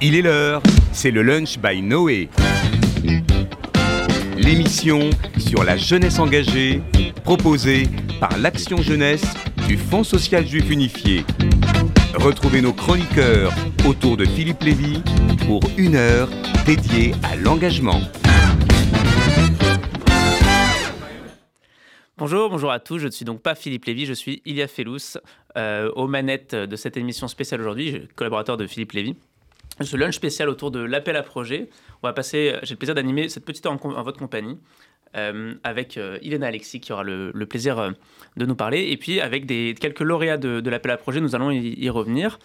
Il est l'heure, c'est le lunch by Noé. L'émission sur la jeunesse engagée, proposée par l'Action Jeunesse du Fonds social juif unifié. Retrouvez nos chroniqueurs autour de Philippe Lévy pour une heure dédiée à l'engagement. Bonjour, bonjour à tous. Je ne suis donc pas Philippe Lévy, je suis Ilia Fellous, euh, aux manettes de cette émission spéciale aujourd'hui, collaborateur de Philippe Lévy. Ce lunch spécial autour de l'appel à projet. On va passer, j'ai le plaisir d'animer cette petite heure en, votre compagnie. Euh, avec euh, Ilena Alexis qui aura le, plaisir euh, de nous parler. Et puis avec quelques lauréats de, l'appel à projet, nous allons y, revenir.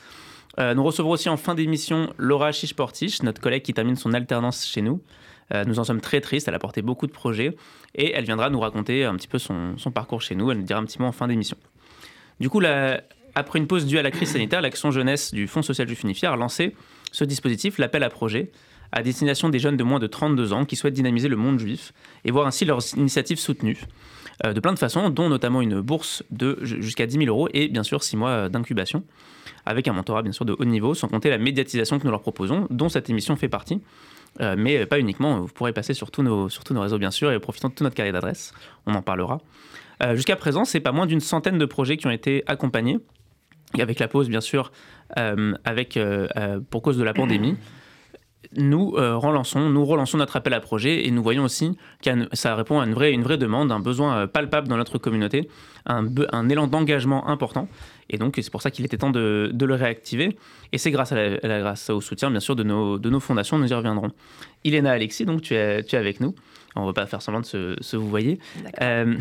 nous recevrons aussi en fin d'émission Laura Chichportich, notre collègue qui termine son alternance chez nous. nous en sommes très tristes, elle a porté beaucoup de projets et elle viendra nous raconter un petit peu son, parcours chez nous. Elle nous dira un petit mot en fin d'émission. Du coup, après une pause due à la crise sanitaire, l'Action Jeunesse du Fonds social juif unifié a lancé ce dispositif, l'appel à projet, à destination des jeunes de moins de 32 ans qui souhaitent dynamiser le monde juif et voir ainsi leurs initiatives soutenues euh, de plein de façons, dont notamment une bourse de jusqu'à 10 000 euros et bien sûr 6 mois d'incubation, avec un mentorat bien sûr de haut niveau, sans compter la médiatisation que nous leur proposons, dont cette émission fait partie. Euh, mais pas uniquement, vous pourrez passer sur tous, nos, réseaux bien sûr et profitant de toute notre carrière d'adresse, on en parlera. Euh, jusqu'à présent, c'est pas moins d'une centaine de projets qui ont été accompagnés, avec la pause bien sûr, avec, pour cause de la pandémie nous euh, relançons, nous relançons notre appel à projet et nous voyons aussi que ça répond à une vraie, une vraie demande, un besoin euh, palpable dans notre communauté, un, un élan d'engagement important. Et donc, c'est pour ça qu'il était temps de, le réactiver. Et c'est grâce, à la, grâce au soutien, bien sûr, de nos, de nos fondations, nous y reviendrons. Iléna Alexis, donc, tu es, tu es avec nous. On ne va pas faire semblant de se, se vous voyez. Euh,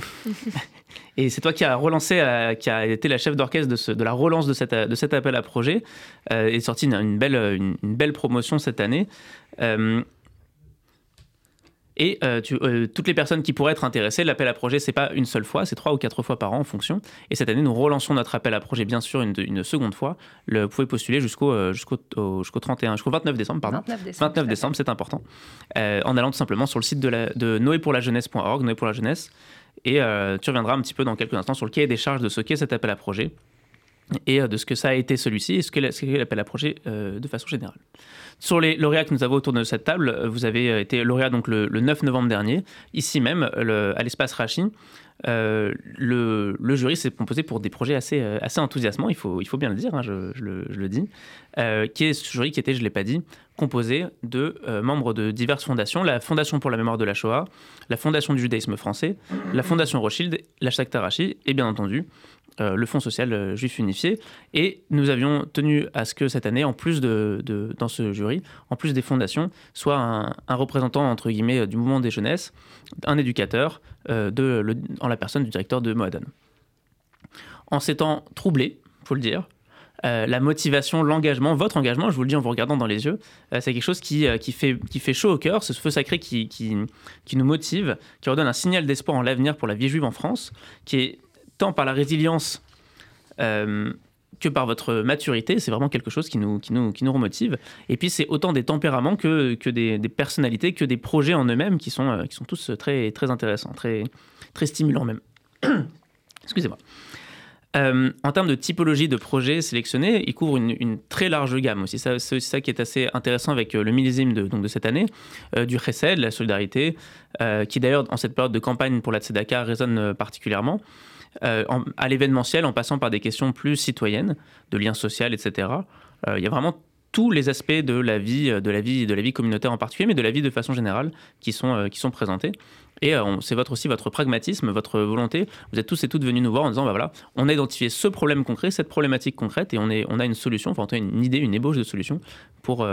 et c'est toi qui as relancé, euh, qui a été la chef d'orchestre de, de, la relance de, cette, de cet appel à projet euh, et sorti une, belle, une, belle promotion cette année. Et euh, euh, toutes les personnes qui pourraient être intéressées, l'appel à projet, c'est pas une seule fois, c'est trois ou quatre fois par an en fonction. Et cette année, nous relançons notre appel à projet, bien sûr, une, seconde fois. Le, vous pouvez postuler jusqu'au euh, jusqu'au jusqu'au 31, jusqu'au 29 décembre, pardon. 29 décembre, 29 décembre c'est important. en allant tout simplement sur le site de, la, de noépourlajeunesse.org, Noé pour la jeunesse. Et tu reviendras un petit peu dans quelques instants sur le cahier des charges de ce qu'est cet appel à projet et de ce que ça a été celui-ci et ce qu'est l'appel à projet de façon générale. Sur les lauréats que nous avons autour de cette table, euh, vous avez euh, été lauréat donc le, 9 novembre dernier, ici même, à l'espace Rachi. Euh, le, jury s'est composé pour des projets assez, enthousiasmants, il faut, bien le dire, hein, je, le, dis, qui est ce jury qui était, je ne l'ai pas dit, composé de membres de diverses fondations, la Fondation pour la mémoire de la Shoah, la Fondation du judaïsme français, la Fondation Rothschild, la Tarachi et bien entendu euh, le Fonds social euh, juif unifié. Et nous avions tenu à ce que cette année, en plus de, dans ce jury, en plus des fondations, soit un, représentant entre guillemets du mouvement des jeunesses, un éducateur euh, de, en la personne du directeur de Moadan. En s'étant troublé, faut le dire, la motivation, l'engagement, votre engagement, je vous le dis en vous regardant dans les yeux, c'est quelque chose qui, qui, fait, qui fait chaud au cœur, ce feu sacré qui, qui, qui nous motive, qui redonne un signal d'espoir en l'avenir pour la vie juive en France, qui est tant par la résilience euh, que par votre maturité. C'est vraiment quelque chose qui nous, qui nous, qui nous remotive. Et puis, c'est autant des tempéraments que, que des, personnalités, que des projets en eux-mêmes qui sont, euh, qui sont tous très, très intéressants, très, très stimulants même. Excusez-moi. Euh, en termes de typologie de projets sélectionnés, il couvre une, très large gamme aussi. C'est aussi ça qui est assez intéressant avec le millésime de, donc de cette année, du Chesed, la solidarité, qui d'ailleurs, en cette période de campagne pour la Tzedaka, résonne particulièrement. Euh, à l'événementiel en passant par des questions plus citoyennes, de liens sociaux, etc. Euh, il y a vraiment tous les aspects de la vie, de la vie, de la vie communautaire en particulier, mais de la vie de façon générale qui sont, euh, qui sont présentés. Et c'est votre, aussi votre pragmatisme, votre volonté. Vous êtes tous et toutes venus nous voir en disant, bah voilà, on a identifié ce problème concret, cette problématique concrète, et on, est, on a une solution, enfin on a une idée, une ébauche de solution pour,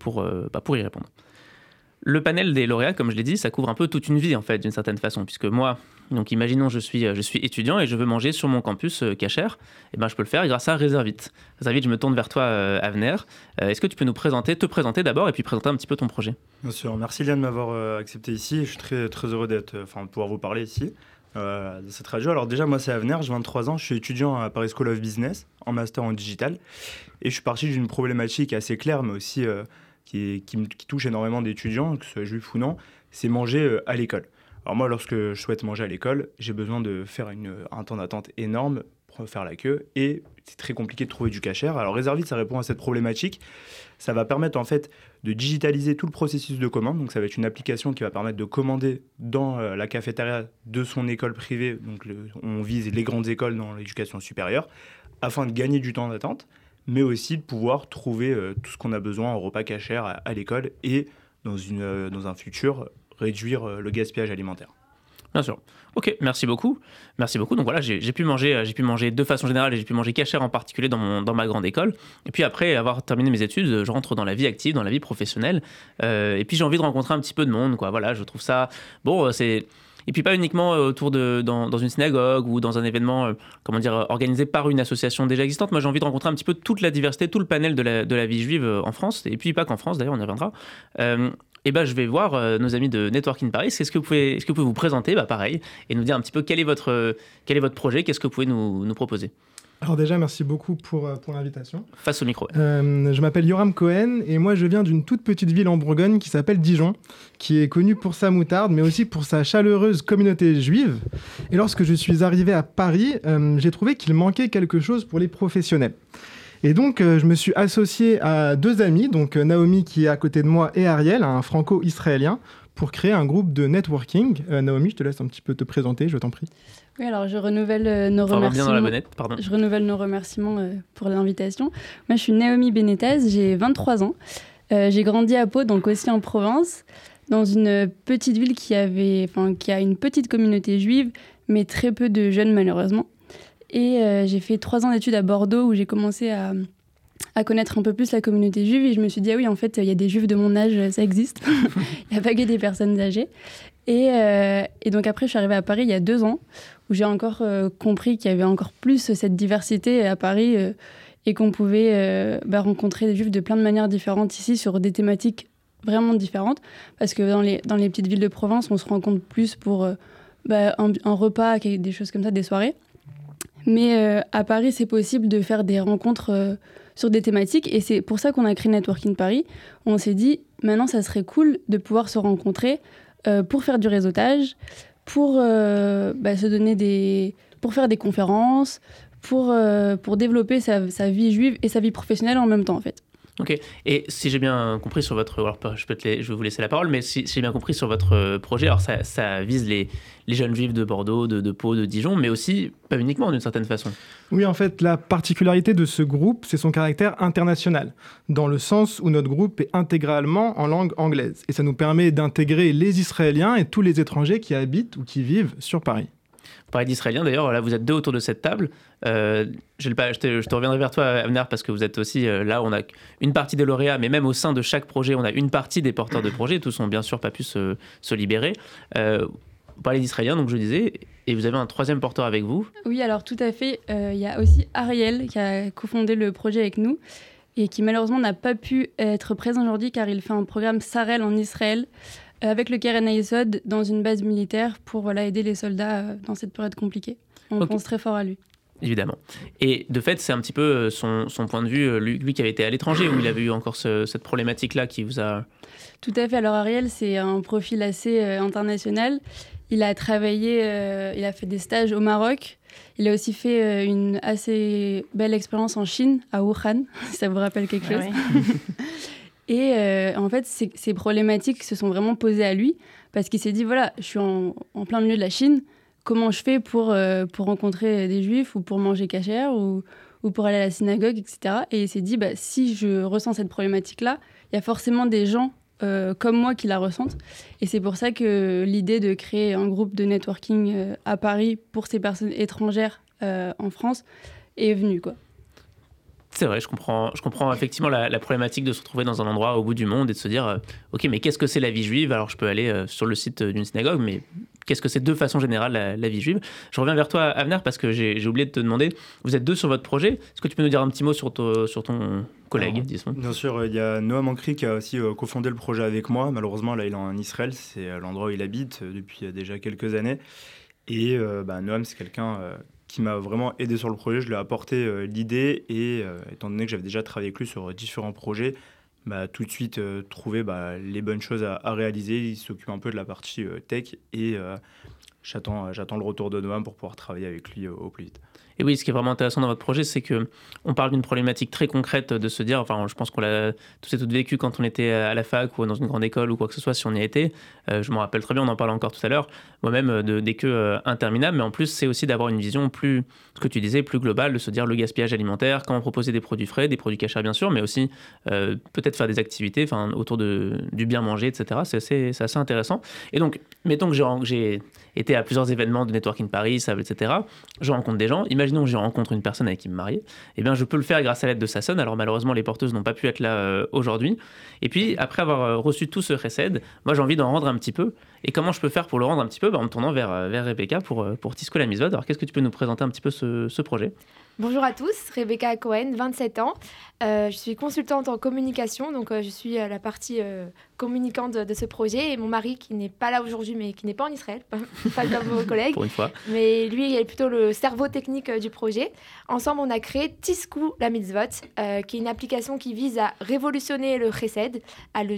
pour, bah, pour y répondre. Le panel des lauréats, comme je l'ai dit, ça couvre un peu toute une vie en fait, d'une certaine façon, puisque moi, donc imaginons je suis, je suis étudiant et je veux manger sur mon campus euh, cachère, et eh ben je peux le faire grâce à Réservite. Réservite, je me tourne vers toi, euh. Euh, est-ce que tu peux nous présenter, te présenter d'abord et puis présenter un petit peu ton projet? Bien sûr, merci Liane de m'avoir accepté ici. Je suis très, très heureux d'être, enfin, de pouvoir vous parler ici. de cette radio. Alors déjà, moi, c'est Avenir, j'ai 23 ans, je suis étudiant à Paris School of Business, en master en digital, et je suis parti d'une problématique assez claire, mais aussi qui, touche énormément d'étudiants, que ce soit juifs ou non, c'est manger euh, à l'école. Alors moi, lorsque je souhaite manger à l'école, j'ai besoin de faire une, un temps d'attente énorme faire la queue et c'est très compliqué de trouver du cachère. Alors Reservit, ça répond à cette problématique. Ça va permettre en fait de digitaliser tout le processus de commande. Donc ça va être une application qui va permettre de commander dans euh, la cafétéria de son école privée. Donc on vise les grandes écoles dans l'éducation supérieure afin de gagner du temps d'attente, mais aussi de pouvoir trouver euh, tout ce qu'on a besoin en repas cachère à, l'école et dans, une, euh, dans un futur réduire le gaspillage alimentaire. Bien sûr. Ok, merci beaucoup. Merci beaucoup. Donc voilà, j'ai pu manger, euh, pu manger de façon générale et j'ai pu manger cachère en particulier dans, dans ma grande école. Et puis après avoir terminé mes études, je rentre dans la vie active, dans la vie professionnelle. Euh, et puis j'ai envie de rencontrer un petit peu de monde, quoi. Voilà, je trouve ça bon. Euh, c'est et puis pas uniquement autour de dans, dans, une synagogue ou dans un événement comment dire organisé par une association déjà existante. Moi j'ai envie de rencontrer un petit peu toute la diversité, tout le panel de la, de la vie juive en France et puis pas qu'en France d'ailleurs, on y reviendra eh ben, je vais voir euh, nos amis de Networking Paris. Est-ce que, vous pouvez, que vous pouvez vous présenter? Bah, pareil, et nous dire un petit peu quel est votre, quel est votre projet, qu'est-ce que vous pouvez nous, nous proposer? Alors déjà, merci beaucoup pour, euh, pour l'invitation. Face au micro. Euh, je m'appelle Yoram Cohen et moi je viens d'une toute petite ville en Bourgogne qui s'appelle Dijon, qui est connue pour sa moutarde, mais aussi pour sa chaleureuse communauté juive. Et lorsque je suis arrivé à Paris, j'ai trouvé qu'il manquait quelque chose pour les professionnels. Et donc, euh, je me suis associé à deux amis, donc euh, Naomi qui est à côté de moi et Ariel, un franco-israélien, pour créer un groupe de networking. Euh, Naomi, je te laisse un petit peu te présenter, je t'en prie. Oui, alors je renouvelle nos remerciements. Dans la pardon. Je renouvelle nos remerciements pour l'invitation. Moi, je suis Naomi Benetez, j'ai 23 ans. j'ai grandi à Pau, donc aussi en Provence, dans une petite ville qui, avait, qui a une petite communauté juive, mais très peu de jeunes malheureusement. Et euh, j'ai fait trois ans d'études à Bordeaux où j'ai commencé à, à, connaître un peu plus la communauté juive. Et je me suis dit, ah oui, en fait, il y a des juifs de mon âge, ça existe. Il n'y a pas que des personnes âgées. Et, euh, et, donc après, je suis arrivée à Paris il y a deux ans, où j'ai encore euh, compris qu'il y avait encore plus cette diversité à Paris et qu'on pouvait bah, rencontrer des juifs de plein de manières différentes ici sur des thématiques vraiment différentes. Parce que dans les, dans les petites villes de Provence, on se rencontre plus pour bah, un, un, repas, des choses comme ça, des soirées. Mais euh, à Paris, c'est possible de faire des rencontres euh, sur des thématiques. Et c'est pour ça qu'on a créé Networking Paris. On s'est dit, maintenant, ça serait cool de pouvoir se rencontrer euh, pour faire du réseautage, pour bah, se donner des. pour faire des conférences, pour, pour développer sa, sa vie juive et sa vie professionnelle en même temps, en fait. Ok. Et si j'ai bien compris sur votre, alors je, peux vais vous laisser la parole, mais si, j'ai bien compris sur votre euh, projet, alors ça, ça vise les, les, jeunes juifs de Bordeaux, de, de, Pau, de Dijon, mais aussi pas uniquement d'une certaine façon. Oui, en fait, la particularité de ce groupe, c'est son caractère international, dans le sens où notre groupe est intégralement en langue anglaise, et ça nous permet d'intégrer les Israéliens et tous les étrangers qui habitent ou qui vivent sur Paris. Paris d'Israéliens, d'ailleurs, là, vous êtes deux autour de cette table. Euh, je, te, je, reviendrai vers toi, Avner, parce que vous êtes aussi euh, là. On a une partie des lauréats, mais même au sein de chaque projet, on a une partie des porteurs de projets. Tous ont bien sûr pas pu se, libérer. Euh, vous parlez d'Israéliens, donc je disais, et vous avez un troisième porteur avec vous. Oui, alors tout à fait. Euh, il y a aussi Ariel qui a cofondé le projet avec nous et qui malheureusement n'a pas pu être présent aujourd'hui car il fait un programme Sarel en Israël. Euh, avec le Keren Ayesod dans une base militaire pour voilà, aider les soldats euh, dans cette période compliquée. On pense très fort à lui. Évidemment. Et de fait, c'est un petit peu euh, son, son, point de vue, lui, qui avait été à l'étranger, où il avait eu encore cette problématique-là qui vous a... Tout à fait. Alors Ariel, c'est un profil assez international. Il a travaillé, il a fait des stages au Maroc. Il a aussi fait une assez belle expérience en Chine, à Wuhan, si ça vous rappelle quelque ah chose. Et euh, en fait, ces, problématiques se sont vraiment posées à lui parce qu'il s'est dit voilà, je suis en, plein milieu de la Chine, comment je fais pour, euh, pour rencontrer des juifs ou pour manger cachère ou, ou pour aller à la synagogue, etc. Et il s'est dit bah, si je ressens cette problématique-là, il y a forcément des gens euh, comme moi qui la ressentent. Et c'est pour ça que l'idée de créer un groupe de networking à Paris pour ces personnes étrangères en France est venue. Quoi. C'est vrai, je comprends, je comprends effectivement la, problématique de se retrouver dans un endroit au bout du monde et de se dire, euh, ok, mais qu'est-ce que c'est la vie juive? Alors je peux aller euh, sur le site d'une synagogue, mais qu'est-ce que c'est de façon générale la, vie juive? Je reviens vers toi, Avner, parce que j'ai oublié de te demander, vous êtes deux sur votre projet, est-ce que tu peux nous dire un petit mot sur, sur ton collègue, disons Bien sûr, il y a Noam Ankri qui a aussi euh, cofondé le projet avec moi. Malheureusement, là, il est en Israël, c'est l'endroit où il habite depuis déjà quelques années. Et bah, Noam, c'est quelqu'un qui m'a vraiment aidé sur le projet. Je lui ai apporté euh, l'idée et euh, étant donné que j'avais déjà travaillé avec lui sur différents projets, bah, tout de suite euh, trouvé bah, les bonnes choses à, réaliser. Il s'occupe un peu de la partie tech et j'attends, j'attends le retour de Noam pour pouvoir travailler avec lui au plus vite. Et oui, ce qui est vraiment intéressant dans votre projet, c'est que on parle d'une problématique très concrète de se dire, enfin, je pense qu'on l'a tous et toutes vécu quand on était à la fac ou dans une grande école ou quoi que ce soit, si on y était. Euh, je me rappelle très bien, on en parlait encore tout à l'heure, moi-même, euh, de, des queues euh, interminables. Mais en plus, c'est aussi d'avoir une vision plus, ce que tu disais, plus globale, de se dire le gaspillage alimentaire, comment proposer des produits frais, des produits cachés, bien sûr, mais aussi peut-être faire des activités autour du bien manger, etc. C'est assez, intéressant. Et donc, mettons que j'ai été à plusieurs événements de Networking Paris, etc. Je rencontre des gens. Imaginons que je rencontre une personne avec qui me marier. Eh bien, je peux le faire grâce à l'aide de Sasson. Alors, malheureusement, les porteuses n'ont pas pu être là euh, aujourd'hui. Et puis, après avoir euh, reçu tout ce recède, moi, j'ai envie d'en rendre un petit peu. Et comment je peux faire pour le rendre un petit peu? Bah, En me tournant vers, euh, Rebecca pour, pour Tisco la. Alors, qu'est-ce que tu peux nous présenter un petit peu ce, ce projet? Bonjour à tous, Rebecca Cohen, 27 ans. Euh, je suis consultante en communication, donc euh, je suis la partie euh, communicante de, ce projet. Et mon mari, qui n'est pas là aujourd'hui, mais qui n'est pas en Israël, pas comme vos collègues. Pour une fois. Mais lui, il est plutôt le cerveau technique du projet. Ensemble, on a créé Tisku la Mitzvot, qui est une application qui vise à révolutionner le chesed, à le,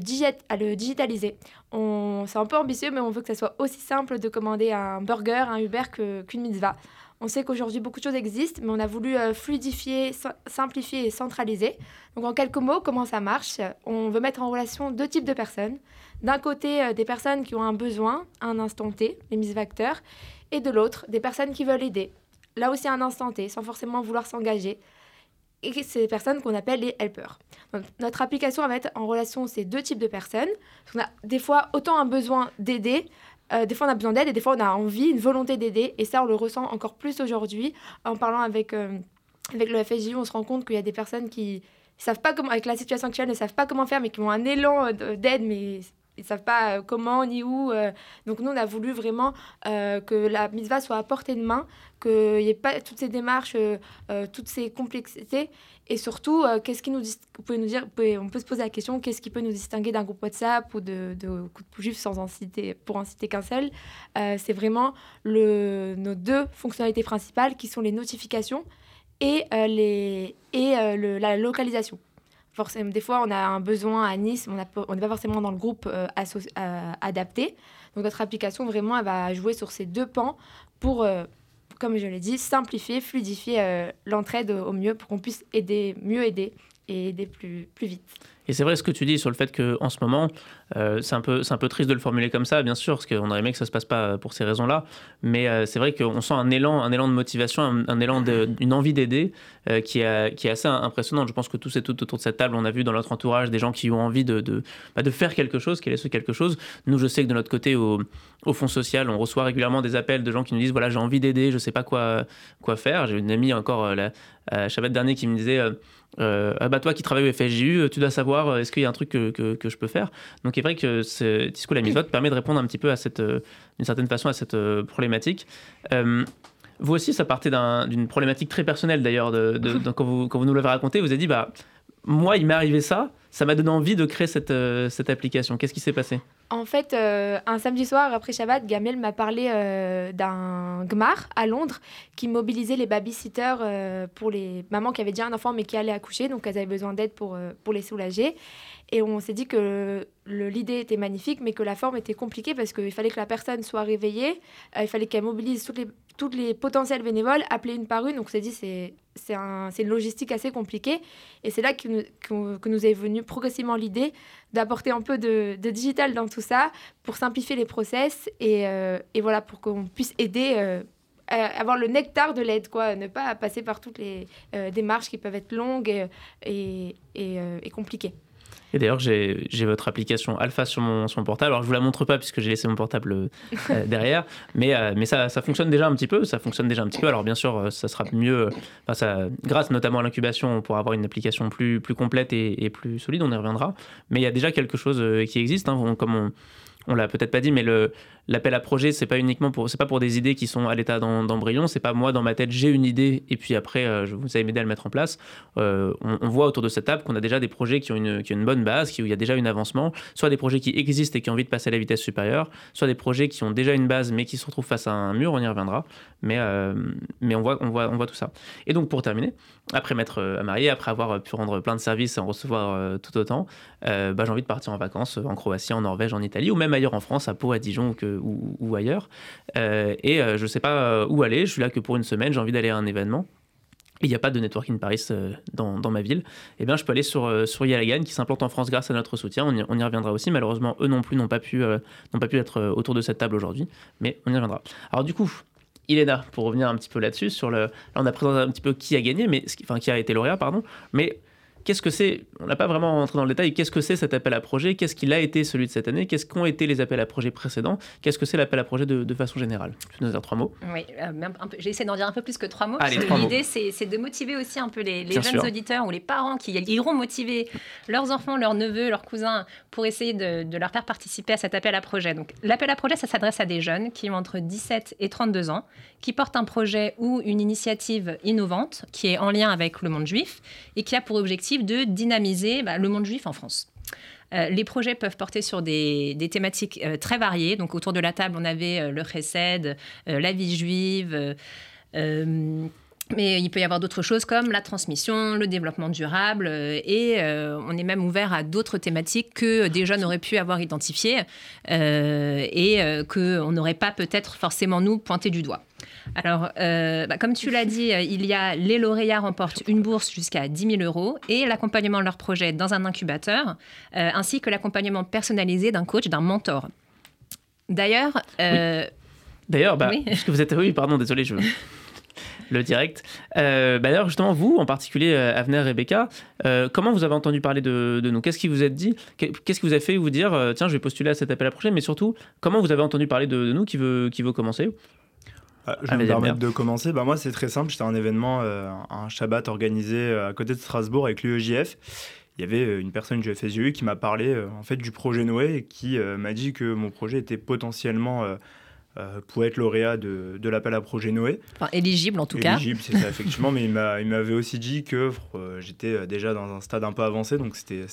à le digitaliser. C'est un peu ambitieux, mais on veut que ça soit aussi simple de commander un burger, un Uber qu'une mitzvah. On sait qu'aujourd'hui, beaucoup de choses existent, mais on a voulu euh, fluidifier, simplifier et centraliser. Donc, en quelques mots, comment ça marche? On veut mettre en relation deux types de personnes. D'un côté, euh, des personnes qui ont un besoin, un instant T, les misfacteurs, et de l'autre, des personnes qui veulent aider. Là aussi, un instant T, sans forcément vouloir s'engager. Et des personnes qu'on appelle les helpers. notre application va mettre en relation ces deux types de personnes. On a des fois autant un besoin d'aider euh, des fois, on a besoin d'aide et des fois, on a envie, une volonté d'aider. Et ça, on le ressent encore plus aujourd'hui. En parlant avec, euh, avec le FSJ, on se rend compte qu'il y a des personnes qui savent pas comment, avec la situation actuelle, ne savent pas comment faire, mais qui ont un élan euh, d'aide, mais ils ne savent pas comment ni où. Donc nous, on a voulu vraiment que la mitzvah soit à portée de main, qu'il n'y ait pas toutes ces démarches, toutes ces complexités, et surtout, euh, qu'est-ce qui nous pouvez nous dire, on peut se poser la question, qu'est-ce qui peut nous distinguer d'un groupe WhatsApp ou de, de coup de juif sans citer, pour en citer qu'un seul euh, C'est vraiment le, nos deux fonctionnalités principales qui sont les notifications et, euh, les, et le, la localisation. Des fois, on a un besoin à Nice, on n'est pas forcément dans le groupe adapté. Donc notre application, vraiment, elle va jouer sur ces deux pans pour comme je l'ai dit, simplifier, fluidifier euh, l'entraide au mieux pour qu'on puisse aider, mieux aider et aider plus, vite. Et c'est vrai ce que tu dis sur le fait qu'en ce moment, euh, c'est un, peu, un peu triste de le formuler comme ça, bien sûr, parce qu'on aurait aimé que ça ne se passe pas pour ces raisons-là. Mais euh, c'est vrai qu'on sent un élan, un élan de motivation, un, élan d'une envie d'aider euh, qui, est, qui est assez impressionnante. Je pense que tous et toutes autour de cette table, on a vu dans notre entourage des gens qui ont envie de, de, bah, de faire quelque chose, quel est ce quelque chose. Nous, je sais que de notre côté, au, au Fonds social, on reçoit régulièrement des appels de gens qui nous disent voilà, j'ai envie d'aider, je ne sais pas quoi, quoi faire. J'ai une amie encore, la, Shabbat dernier, qui me disait euh, ah bah toi qui travailles au FSJU, euh, tu dois savoir euh, est-ce qu'il y a un truc que, que, je peux faire? Donc il est vrai que Tisco la Misote permet de répondre un petit peu à cette, d'une certaine façon à cette problématique. vous aussi, ça partait d'une problématique très personnelle d'ailleurs. De, quand, vous, quand vous nous l'avez raconté, vous avez dit bah moi il m'est arrivé ça, ça m'a donné envie de créer cette, cette application. Qu'est-ce qui s'est passé? En fait, euh, un samedi soir après Shabbat, Gamel m'a parlé euh, d'un GMAR à Londres qui mobilisait les babysitters euh, pour les mamans qui avaient déjà un enfant mais qui allaient accoucher, donc elles avaient besoin d'aide pour les soulager. Et on s'est dit que l'idée était magnifique, mais que la forme était compliquée parce qu'il fallait que la personne soit réveillée, il fallait qu'elle mobilise toutes les, potentiels bénévoles, appeler une par une. Donc on s'est dit c'est c'est un, une logistique assez compliquée. Et c'est là que nous, est venue progressivement l'idée d'apporter un peu de, digital dans tout ça pour simplifier les process et, euh, voilà, pour qu'on puisse aider. Euh, avoir le nectar de l'aide, quoi, ne pas passer par toutes les euh, démarches qui peuvent être longues et compliquées. Et d'ailleurs, j'ai votre application Alpha sur mon, portable. Alors, je vous la montre pas puisque j'ai laissé mon portable euh, derrière, mais, euh, mais ça, fonctionne déjà un petit peu. Ça fonctionne déjà un petit peu. Alors, bien sûr, euh, ça sera mieux. Enfin, ça, grâce notamment à l'incubation, on pourra avoir une application plus, plus complète et, et, plus solide. On y reviendra. Mais il y a déjà quelque chose qui existe. Hein, comme on, on l'a peut-être pas dit, mais l'appel à projet, c'est pas uniquement pour, c'est pas pour des idées qui sont à l'état d'embryon. C'est pas moi dans ma tête, j'ai une idée et puis après, euh, je vous allez m'aider à le mettre en place. Euh, on, voit autour de cette table qu'on a déjà des projets qui ont une, qui une bonne base, qui, où il y a déjà un avancement, soit des projets qui existent et qui ont envie de passer à la vitesse supérieure, soit des projets qui ont déjà une base mais qui se retrouvent face à un mur. On y reviendra, mais euh, mais on voit, on voit, on voit tout ça. Et donc pour terminer, après m'être marié, après avoir pu rendre plein de services et en recevoir tout autant, bah, j'ai envie de partir en vacances en Croatie, en Norvège, en Italie ou même ailleurs en France, à Pau, à Dijon ou, ailleurs. et je ne sais pas où aller, je suis là que pour une semaine, j'ai envie d'aller à un événement il n'y a pas de Networking Paris euh, dans, ma ville, eh bien, je peux aller sur, euh, sur Yalagan qui s'implante en France grâce à notre soutien. On y, reviendra aussi. Malheureusement, eux non plus n'ont pas, pu, euh, pas pu être autour de cette table aujourd'hui, mais on y reviendra. Alors, du coup, Iléna, pour revenir un petit peu là-dessus, sur le... là, on a présenté un petit peu qui a gagné, mais... enfin, qui a été lauréat, pardon, mais qu'est-ce que c'est On n'a pas vraiment rentré dans le détail. Qu'est-ce que c'est cet appel à projet Qu'est-ce qu'il a été celui de cette année Qu'est-ce qu'ont été les appels à projet précédents Qu'est-ce que c'est l'appel à projet de, façon générale? Tu peux nous dire trois mots? Oui, euh, j'ai essayé d'en dire un peu plus que trois mots. L'idée, c'est de motiver aussi un peu les, jeunes auditeurs ou les parents qui iront motiver leurs enfants, leurs neveux, leurs cousins pour essayer de, leur faire participer à cet appel à projet. Donc, l'appel à projet, ça s'adresse à des jeunes qui ont entre 17 et 32 ans, qui portent un projet ou une initiative innovante qui est en lien avec le monde juif et qui a pour objectif de dynamiser bah, le monde juif en France. Euh, les projets peuvent porter sur des, thématiques euh, très variées. Donc autour de la table, on avait euh, le chesed, la vie juive. Mais il peut y avoir d'autres choses comme la transmission, le développement durable, et on est même ouvert à d'autres thématiques que des jeunes auraient pu avoir identifiées et qu'on n'aurait pas peut-être forcément nous pointé du doigt. Alors, euh, bah, comme tu l'as dit, euh, il y a les lauréats remportent une bourse jusqu'à 10 000 euros et l'accompagnement de leur projet dans un incubateur, euh, ainsi que l'accompagnement personnalisé d'un coach, d'un mentor. D'ailleurs, D'ailleurs, bah, que vous êtes, oui, pardon, désolé, je le direct. Bah, d'ailleurs, justement, vous, en particulier, Avner et Rebecca, comment vous avez entendu parler de, nous? Qu'est-ce qui vous a dit? Qu'est-ce qui vous a fait vous dire, tiens, je vais postuler à cet appel à projet? Mais surtout, comment vous avez entendu parler de, nous qui veut, qui veut commencer? Ah, je vais me permettre de commencer. Bah, moi, c'est très simple. J'étais à un événement, euh, un Shabbat organisé euh, à côté de Strasbourg avec l'UEJF. Il y avait euh, une personne du FSGU qui m'a parlé en fait du projet Noé et qui m'a dit que mon projet était potentiellement pour être lauréat de, de l'appel à projet Noé. Enfin, éligible en tout cas. Éligible, c'est ça, effectivement. mais il m'avait aussi dit que j'étais déjà dans un stade un peu avancé, donc c'était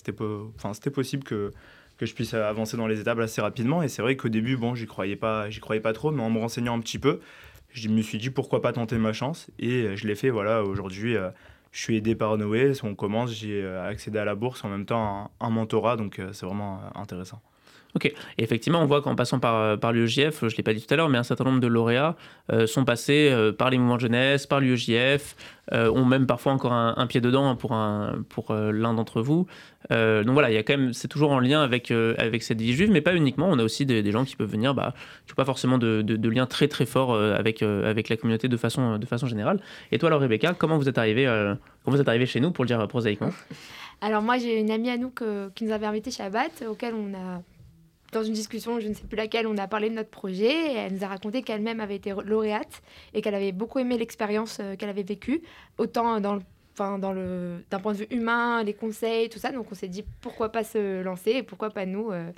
enfin, possible que, que je puisse avancer dans les étapes assez rapidement. Et c'est vrai qu'au début, bon, j'y croyais pas, j'y croyais pas trop, mais en me renseignant un petit peu, je me suis dit pourquoi pas tenter ma chance et je l'ai fait. Voilà, aujourd'hui, euh, je suis aidé par Noé. On commence, j'ai euh, accédé à la bourse en même temps un, un mentorat, donc euh, c'est vraiment intéressant. Ok. Et effectivement, on voit qu'en passant par, par l'UEJF, je ne l'ai pas dit tout à l'heure, mais un certain nombre de lauréats sont passés par les mouvements de jeunesse, par l'UEJF, ont même parfois encore un, pied dedans pour, pour l'un d'entre vous. Euh, donc voilà, c'est toujours en lien avec, euh, avec cette vie juive, mais pas uniquement. On a aussi des, gens qui peuvent venir, bah, qui n'ont pas forcément de, de, lien très très fort euh, avec, avec la communauté de façon, de façon générale. Et toi, alors Rebecca, comment vous êtes arrivée, comment vous êtes arrivé chez nous, pour le dire prosaïquement? Alors moi, j'ai une amie à nous qui nous avait invité chez Abat, auquel on a dans une discussion, je ne sais plus laquelle, on a parlé de notre projet. Et elle nous a raconté qu'elle-même avait été lauréate et qu'elle avait beaucoup aimé l'expérience qu'elle avait vécue, autant dans le enfin dans le d'un point de vue humain, les conseils, tout ça. Donc on s'est dit pourquoi pas se lancer et pourquoi pas nous. Euh,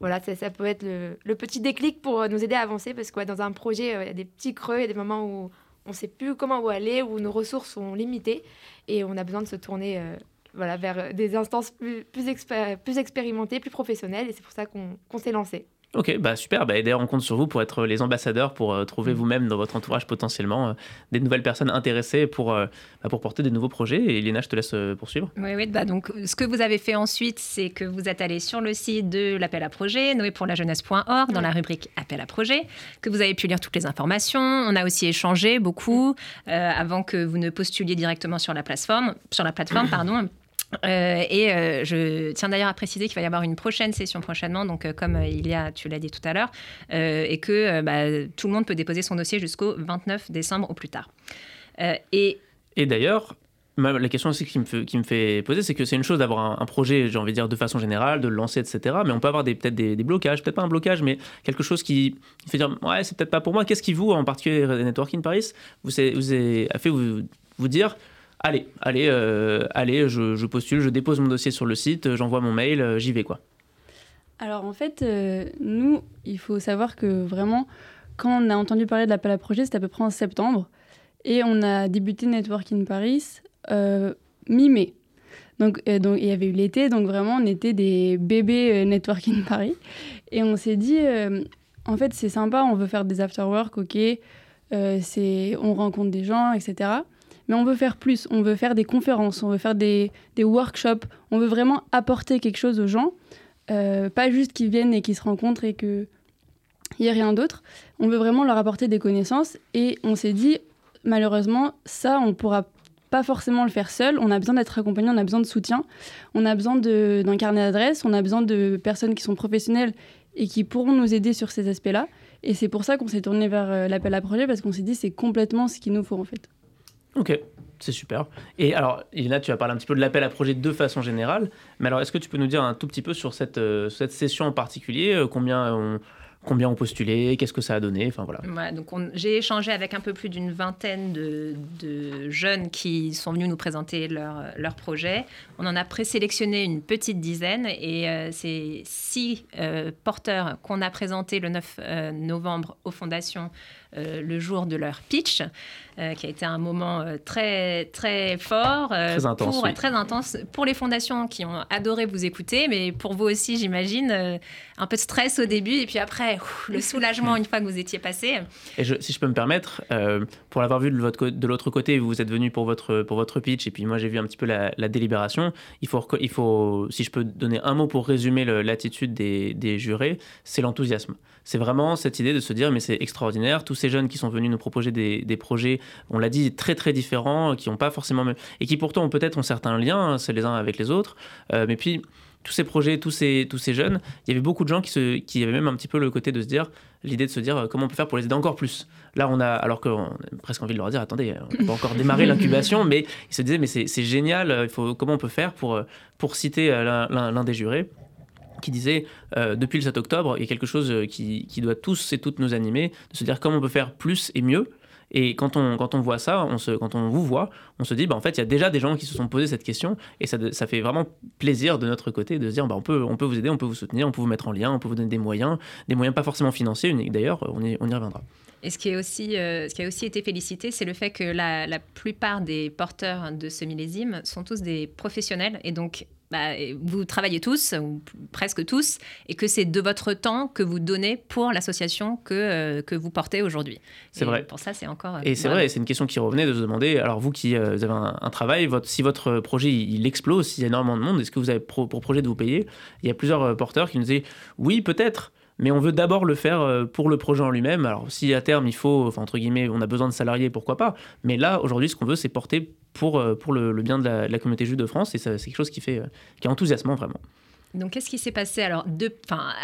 voilà, ça, peut être le, petit déclic pour nous aider à avancer parce que dans un projet, euh, il y a des petits creux, il y a des moments où on ne sait plus comment où aller, où nos ressources sont limitées et on a besoin de se tourner euh, voilà, vers des instances plus, plus, plus expérimentées, plus professionnelles et c'est pour ça qu'on s'est lancé. Ok, bah super. Bah, d'ailleurs, on compte sur vous pour être les ambassadeurs, pour euh, trouver mm. vous-même dans votre entourage potentiellement euh, des nouvelles personnes intéressées pour, euh, bah, pour porter des nouveaux projets. Et Léna, je te laisse poursuivre. Oui, oui. Bah, donc, ce que vous avez fait ensuite, c'est que vous êtes allé sur le site de l'appel à projet, noépourlajeunesse.org, dans la rubrique appel à projet, que vous avez pu lire toutes les informations. On a aussi échangé beaucoup avant que vous ne postuliez directement sur la plateforme, sur la plateforme, pardon. Euh, et euh, je tiens d'ailleurs à préciser qu'il va y avoir une prochaine session prochainement, donc euh, comme il y a, tu l'as dit tout à l'heure, et que bah, tout le monde peut déposer son dossier jusqu'au 29 décembre au plus tard. et d'ailleurs, la question aussi qui me fait, poser, c'est que c'est une chose d'avoir un, projet, j'ai envie de dire, de façon générale, de le lancer, etc. Mais on peut avoir peut-être des, blocages, peut-être pas un blocage, mais quelque chose qui fait dire, ouais, c'est peut-être pas pour moi. Qu'est-ce qui vous, en particulier Networking Paris, vous, a fait vous dire, allez, allez, euh, allez, je, postule, je dépose mon dossier sur le site, j'envoie mon mail, euh, j'y vais quoi. Alors en fait, euh, nous, il faut savoir que vraiment, quand on a entendu parler de l'appel à projet, c'était à peu près en septembre, et on a débuté Networking Paris mi-mai. Donc, donc il y avait eu l'été, donc vraiment on était des bébés Networking Paris, et on s'est dit, en fait c'est sympa, on veut faire des after work, ok, on rencontre des gens, etc. Mais on veut faire plus, on veut faire des conférences, on veut faire des, workshops, on veut vraiment apporter quelque chose aux gens pas juste qu'ils viennent et qu'ils se rencontrent et qu'il n'y ait rien d'autre. On veut vraiment leur apporter des connaissances et on s'est dit, malheureusement, ça, on ne pourra pas forcément le faire seul. On a besoin d'être accompagné, on a besoin de soutien, on a besoin d'un carnet d'adresses, on a besoin de personnes qui sont professionnelles et qui pourront nous aider sur ces aspects-là. Et c'est pour ça qu'on s'est tourné vers euh, l'appel à projet parce qu'on s'est dit c'est complètement ce qu'il nous faut en fait. Ok, c'est super. Et alors, là, tu as parlé un petit peu de l'appel à projet de façon générale, mais alors est-ce que tu peux nous dire un tout petit peu sur cette, euh, cette session en particulier euh, Combien on combien ont postulé, qu'est-ce que ça a donné, enfin voilà. donc j'ai échangé avec un peu plus d'une vingtaine de, jeunes qui sont venus nous présenter leur, leur projet. On en a présélectionné une petite dizaine et euh, c'est six euh, porteurs qu'on a présentés le 9 euh, novembre aux fondations le jour de leur pitch. Euh, qui a été un moment euh, très, très fort. Euh, très intense. Pour, très intense pour les fondations qui ont adoré vous écouter, mais pour vous aussi, j'imagine, un peu de stress au début et puis après, le soulagement une fois que vous étiez passé. Et je, si je peux me permettre, pour l'avoir vu de l'autre côté, vous êtes venu pour votre, pour votre pitch et puis moi j'ai vu un petit peu la, délibération. Il faut, il faut, si je peux donner un mot pour résumer l'attitude des, des jurés, c'est l'enthousiasme. C'est vraiment cette idée de se dire mais c'est extraordinaire, tous ces jeunes qui sont venus nous proposer des, des projets on l'a dit, très très différents, qui n'ont pas forcément... et qui pourtant ont peut-être ont certains liens, hein, c'est les uns avec les autres. Euh, mais puis, tous ces projets, tous ces, tous ces jeunes, il y avait beaucoup de gens qui, se, qui avaient même un petit peu le côté de se dire, l'idée de se dire euh, comment on peut faire pour les aider encore plus. Là, on a, alors qu'on a presque envie de leur dire, attendez, on n'a pas encore démarré l'incubation, mais ils se disaient, mais c'est génial, euh, il faut, comment on peut faire pour, pour citer l'un des jurés qui disait depuis le 7 octobre, il y a quelque chose qui, qui, doit tous et toutes nous animer, de se dire comment on peut faire plus et mieux. Et quand on, quand on voit ça, on se, quand on vous voit, on se dit, bah, en fait, il y a déjà des gens qui se sont posés cette question et ça, ça fait vraiment plaisir de notre côté de se dire, bah, on, peut, on peut vous aider, on peut vous soutenir, on peut vous mettre en lien, on peut vous donner des moyens, des moyens pas forcément financiers, d'ailleurs, on y, on y reviendra. Et ce qui, est aussi, euh, ce qui a aussi été félicité, c'est le fait que la, la, plupart des porteurs de ce millésime sont tous des professionnels et donc bah, vous travaillez tous, ou presque tous, et que c'est de votre temps que vous donnez pour l'association que, euh, que vous portez aujourd'hui. C'est vrai. Pour ça, c'est encore. Et c'est vrai, c'est une question qui revenait de se demander alors, vous qui euh, avez un, travail, votre, si votre projet il, explose, s'il y a énormément de monde, est-ce que vous avez pour projet de vous payer? Il y a plusieurs euh, porteurs qui nous disaient oui, peut-être mais on veut d'abord le faire pour le projet en lui-même. Alors si à terme il faut, entre guillemets, on a besoin de salariés, pourquoi pas Mais là, aujourd'hui, ce qu'on veut, c'est porter pour, euh, pour le, bien de la, communauté juive de France. Et c'est quelque chose qui, fait, euh, qui est enthousiasmant vraiment. Donc, qu'est-ce qui s'est passé alors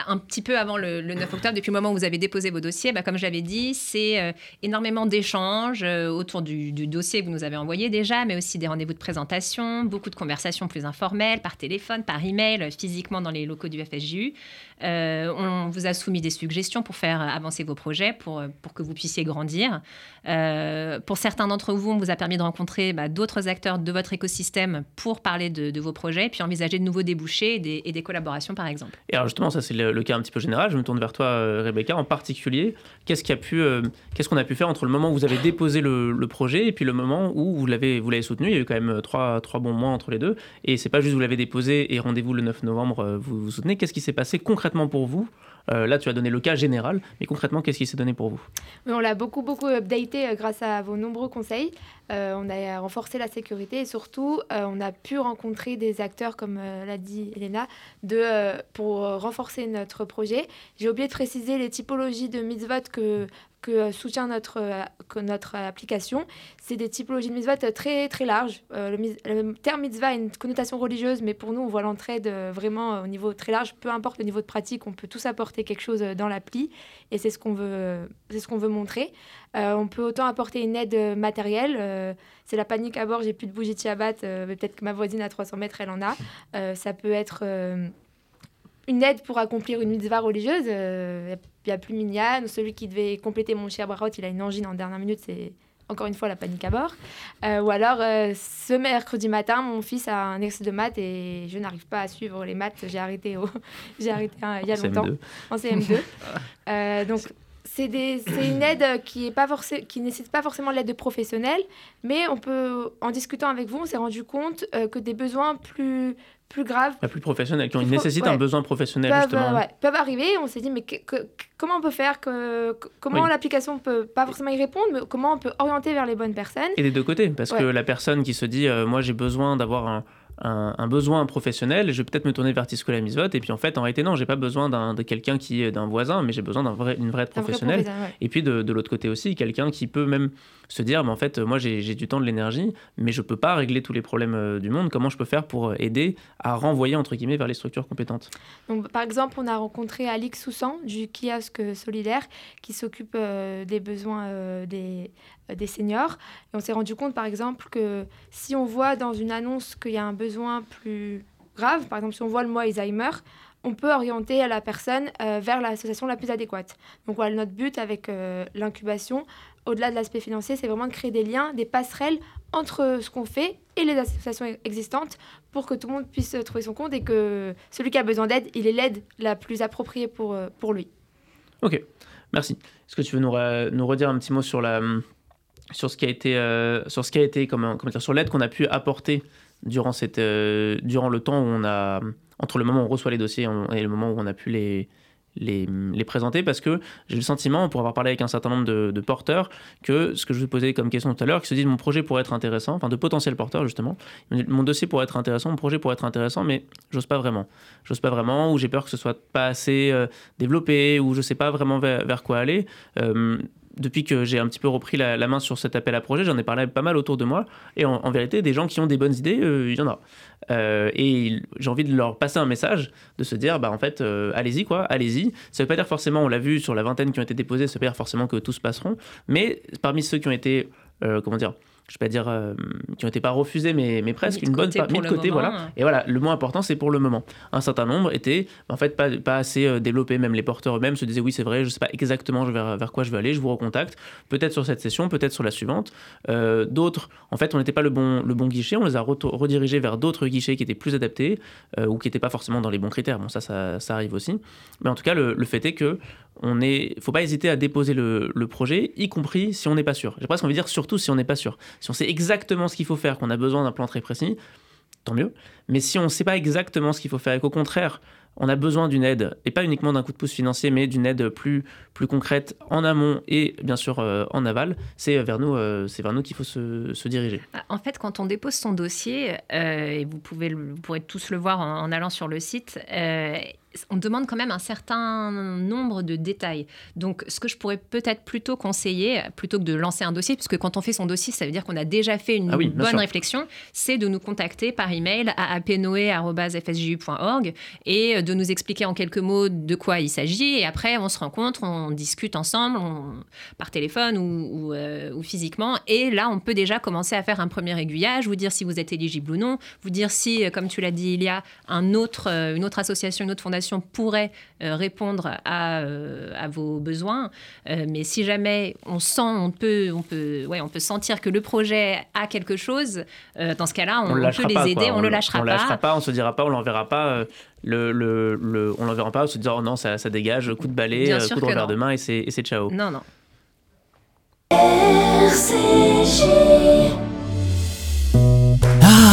un petit peu avant le, 9 octobre, depuis le moment où vous avez déposé vos dossiers bah, Comme j'avais dit, c'est euh, énormément d'échanges autour du, dossier que vous nous avez envoyé déjà, mais aussi des rendez-vous de présentation, beaucoup de conversations plus informelles, par téléphone, par email, physiquement dans les locaux du FSJU. Euh, on vous a soumis des suggestions pour faire avancer vos projets, pour, pour que vous puissiez grandir. Euh, pour certains d'entre vous, on vous a permis de rencontrer bah, d'autres acteurs de votre écosystème pour parler de, vos projets, puis envisager de nouveaux débouchés et des, collaborations, par exemple. Et alors justement, ça c'est le, cas un petit peu général. Je me tourne vers toi, euh, Rebecca, en particulier. Qu'est-ce qu'on a, pu, qu'est-ce qu'on a pu faire entre le moment où vous avez déposé le, projet et puis le moment où vous l'avez, vous l'avez soutenu? Il y a eu quand même trois, trois bons mois entre les deux. Et c'est pas juste vous l'avez déposé et rendez-vous le 9 novembre, vous vous soutenez. Qu'est-ce qui s'est passé concrètement pour vous euh, là, tu as donné le cas général, mais concrètement, qu'est-ce qui s'est donné pour vous? On l'a beaucoup, beaucoup updaté euh, grâce à vos nombreux conseils. Euh, on a renforcé la sécurité et surtout, on a pu rencontrer des acteurs, comme l'a dit Elena, pour renforcer notre projet. J'ai oublié de préciser les typologies de mitzvot que que soutient notre, notre application. C'est des typologies de mitzvot très, très larges. Euh, le, terme mitzvah a une connotation religieuse, mais pour nous, on voit l'entraide euh, vraiment au niveau très large. Peu importe le niveau de pratique, on peut tous apporter quelque chose euh, dans l'appli, et c'est ce qu'on veut, c'est ce qu'on veut montrer. On peut autant apporter une aide matérielle. c'est la panique à bord, j'ai plus de bougies de Shabbat, peut-être que ma voisine à 300 mètres, elle en a. ça peut être une aide pour accomplir une mitzvah religieuse. Il euh, n'y a plus Minyan. Celui qui devait compléter mon cher il a une angine en dernière minute. C'est encore une fois la panique à bord. Euh, ou alors, euh, ce mercredi matin, mon fils a un ex de maths et je n'arrive pas à suivre les maths. J'ai arrêté, j'ai arrêté hein, il y a longtemps, en CM2. donc, c'est une aide qui est pas qui nécessite pas forcément l'aide de professionnels, mais on peut, en discutant avec vous, on s'est rendu compte que des besoins plus plus graves. plus professionnels, qui nécessitent un besoin professionnel, peuvent, justement. Ouais, peuvent arriver. On s'est dit, mais comment on peut faire que, Comment l'application peut pas forcément y répondre, mais comment on peut orienter vers les bonnes personnes Et des deux côtés, parce que la personne qui se dit, euh, moi j'ai besoin d'avoir un, un, besoin professionnel, je vais peut-être me tourner vers Tisco la et puis en fait, en réalité, non, j'ai pas besoin de quelqu'un qui est d'un voisin, mais j'ai besoin d'une vrai, vraie professionnelle. Et puis de, de l'autre côté aussi, quelqu'un qui peut même se dire, mais en fait, moi j'ai du temps, de l'énergie, mais je peux pas régler tous les problèmes euh, du monde. Comment je peux faire pour aider à renvoyer, entre guillemets, vers les structures compétentes? Donc, Par exemple, on a rencontré Alix Soussan du kiosque solidaire qui s'occupe euh, des besoins euh, des, des seniors. Et on s'est rendu compte, par exemple, que si on voit dans une annonce qu'il y a un besoin plus grave, par exemple si on voit le mot Alzheimer, on peut orienter la personne vers l'association la plus adéquate. Donc voilà, notre but avec l'incubation, au-delà de l'aspect financier, c'est vraiment de créer des liens, des passerelles entre ce qu'on fait et les associations existantes pour que tout le monde puisse trouver son compte et que celui qui a besoin d'aide, il ait l'aide la plus appropriée pour, euh, pour lui. Ok, merci. Est-ce que tu veux nous, nous, redire un petit mot sur, la, sur ce qui a été, euh, sur ce qui a été comment, comment dire, sur l'aide qu'on a pu apporter durant, cette, euh, durant le temps où on a, entre le moment où on reçoit les dossiers et le moment où on a pu les, les, présenter parce que j'ai le sentiment, pour avoir parlé avec un certain nombre de, porteurs, que ce que je vous posais comme question tout à l'heure, qui se disent mon projet pourrait être intéressant, enfin de potentiels porteurs justement, mon dossier pourrait être intéressant, mon projet pourrait être intéressant, mais j'ose pas vraiment. J'ose pas vraiment, ou j'ai peur que ce soit pas assez euh, développé, ou je sais pas vraiment vers, quoi aller. Euh, depuis que j'ai un petit peu repris la, main sur cet appel à projet, j'en ai parlé pas mal autour de moi. Et en, vérité, des gens qui ont des bonnes idées, euh, il y en a. Euh, et j'ai envie de leur passer un message, de se dire, bah en fait, euh, allez-y quoi, allez-y. Ça veut pas dire forcément, on l'a vu sur la vingtaine qui ont été déposés, ça veut pas dire forcément que tous passeront. Mais parmi ceux qui ont été, comment dire, je vais pas dire euh, qui ont été pas refusés, mais, mais presque une bonne mis de côté, voilà. Hein. Et voilà, le moins important, c'est pour le moment. Un certain nombre étaient en fait pas, pas assez euh, développés, même les porteurs eux-mêmes se disaient oui, c'est vrai, je sais pas exactement vers, vers quoi je veux aller, je vous recontacte, peut-être sur cette session, peut-être sur la suivante. Euh, d'autres, en fait, on n'était pas le bon, le bon guichet, on les a redirigés vers d'autres guichets qui étaient plus adaptés ou qui n'étaient pas forcément dans les bons critères. Bon, ça, ça, ça arrive aussi. Mais en tout cas, le, le fait est que on est, faut pas hésiter à déposer le, projet, y compris si on n'est pas sûr. J'ai presque envie de dire surtout si on n'est pas sûr. Si on sait exactement ce qu'il faut faire, qu'on a besoin d'un plan très précis, tant mieux. Mais si on ne sait pas exactement ce qu'il faut faire et qu'au contraire, on a besoin d'une aide, et pas uniquement d'un coup de pouce financier, mais d'une aide plus, plus concrète en amont et bien sûr euh, en aval, c'est vers nous, euh, nous qu'il faut se, diriger. Ah, en fait, quand on dépose son dossier, euh, et vous, pouvez, vous pourrez tous le voir en, allant sur le site, on demande quand même un certain nombre de détails. Donc, ce que je pourrais peut-être plutôt conseiller, plutôt que de lancer un dossier, puisque quand on fait son dossier, ça veut dire qu'on a déjà fait une ah bonne réflexion, c'est de nous contacter par email à apnoe.fsju.org et de nous expliquer en quelques mots de quoi il s'agit. Et après, on se rencontre, on discute ensemble, par téléphone ou, euh, ou, physiquement. Et là, on peut déjà commencer à faire un premier aiguillage, vous dire si vous êtes éligible ou non, vous dire si, euh, comme tu l'as dit, il y a un autre, euh, une autre association, une autre fondation pourrait euh, répondre à, euh, à, vos besoins. Euh, mais si jamais on sent, on peut, on, peut, ouais, on peut sentir que le projet a quelque chose, dans ce cas-là, on, peut les aider, on ne le lâchera pas. On ne lâchera pas, on se dira pas, on l'enverra pas. Le, le, le, on l'enverra pas, on se dira oh non, ça, ça dégage, coup de balai, coup de revers de main et c'est ciao. Non, non.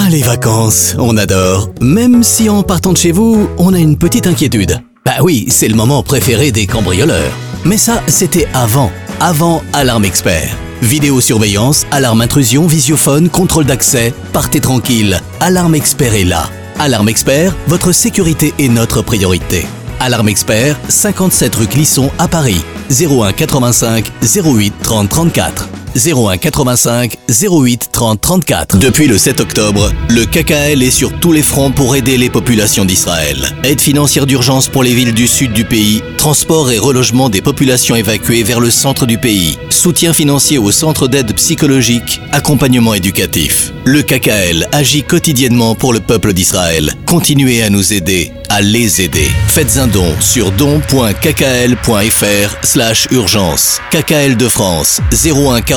Ah, les vacances, on adore. Même si en partant de chez vous, on a une petite inquiétude. Bah oui, c'est le moment préféré des cambrioleurs. Mais ça, c'était avant. Avant Alarme Expert. Vidéosurveillance, alarme intrusion, visiophone, contrôle d'accès. Partez tranquille. Alarme Expert est là. Alarme Expert, votre sécurité est notre priorité. Alarme Expert, 57 rue Clisson à Paris. 01 85 08 30 34. 01 85 08 30 34. Depuis le 7 octobre, le KKL est sur tous les fronts pour aider les populations d'Israël. Aide financière d'urgence pour les villes du sud du pays, transport et relogement des populations évacuées vers le centre du pays, soutien financier aux centres d'aide psychologique, accompagnement éducatif. Le KKL agit quotidiennement pour le peuple d'Israël. Continuez à nous aider, à les aider. Faites un don sur don.kkl.fr slash urgence. KKL de France 01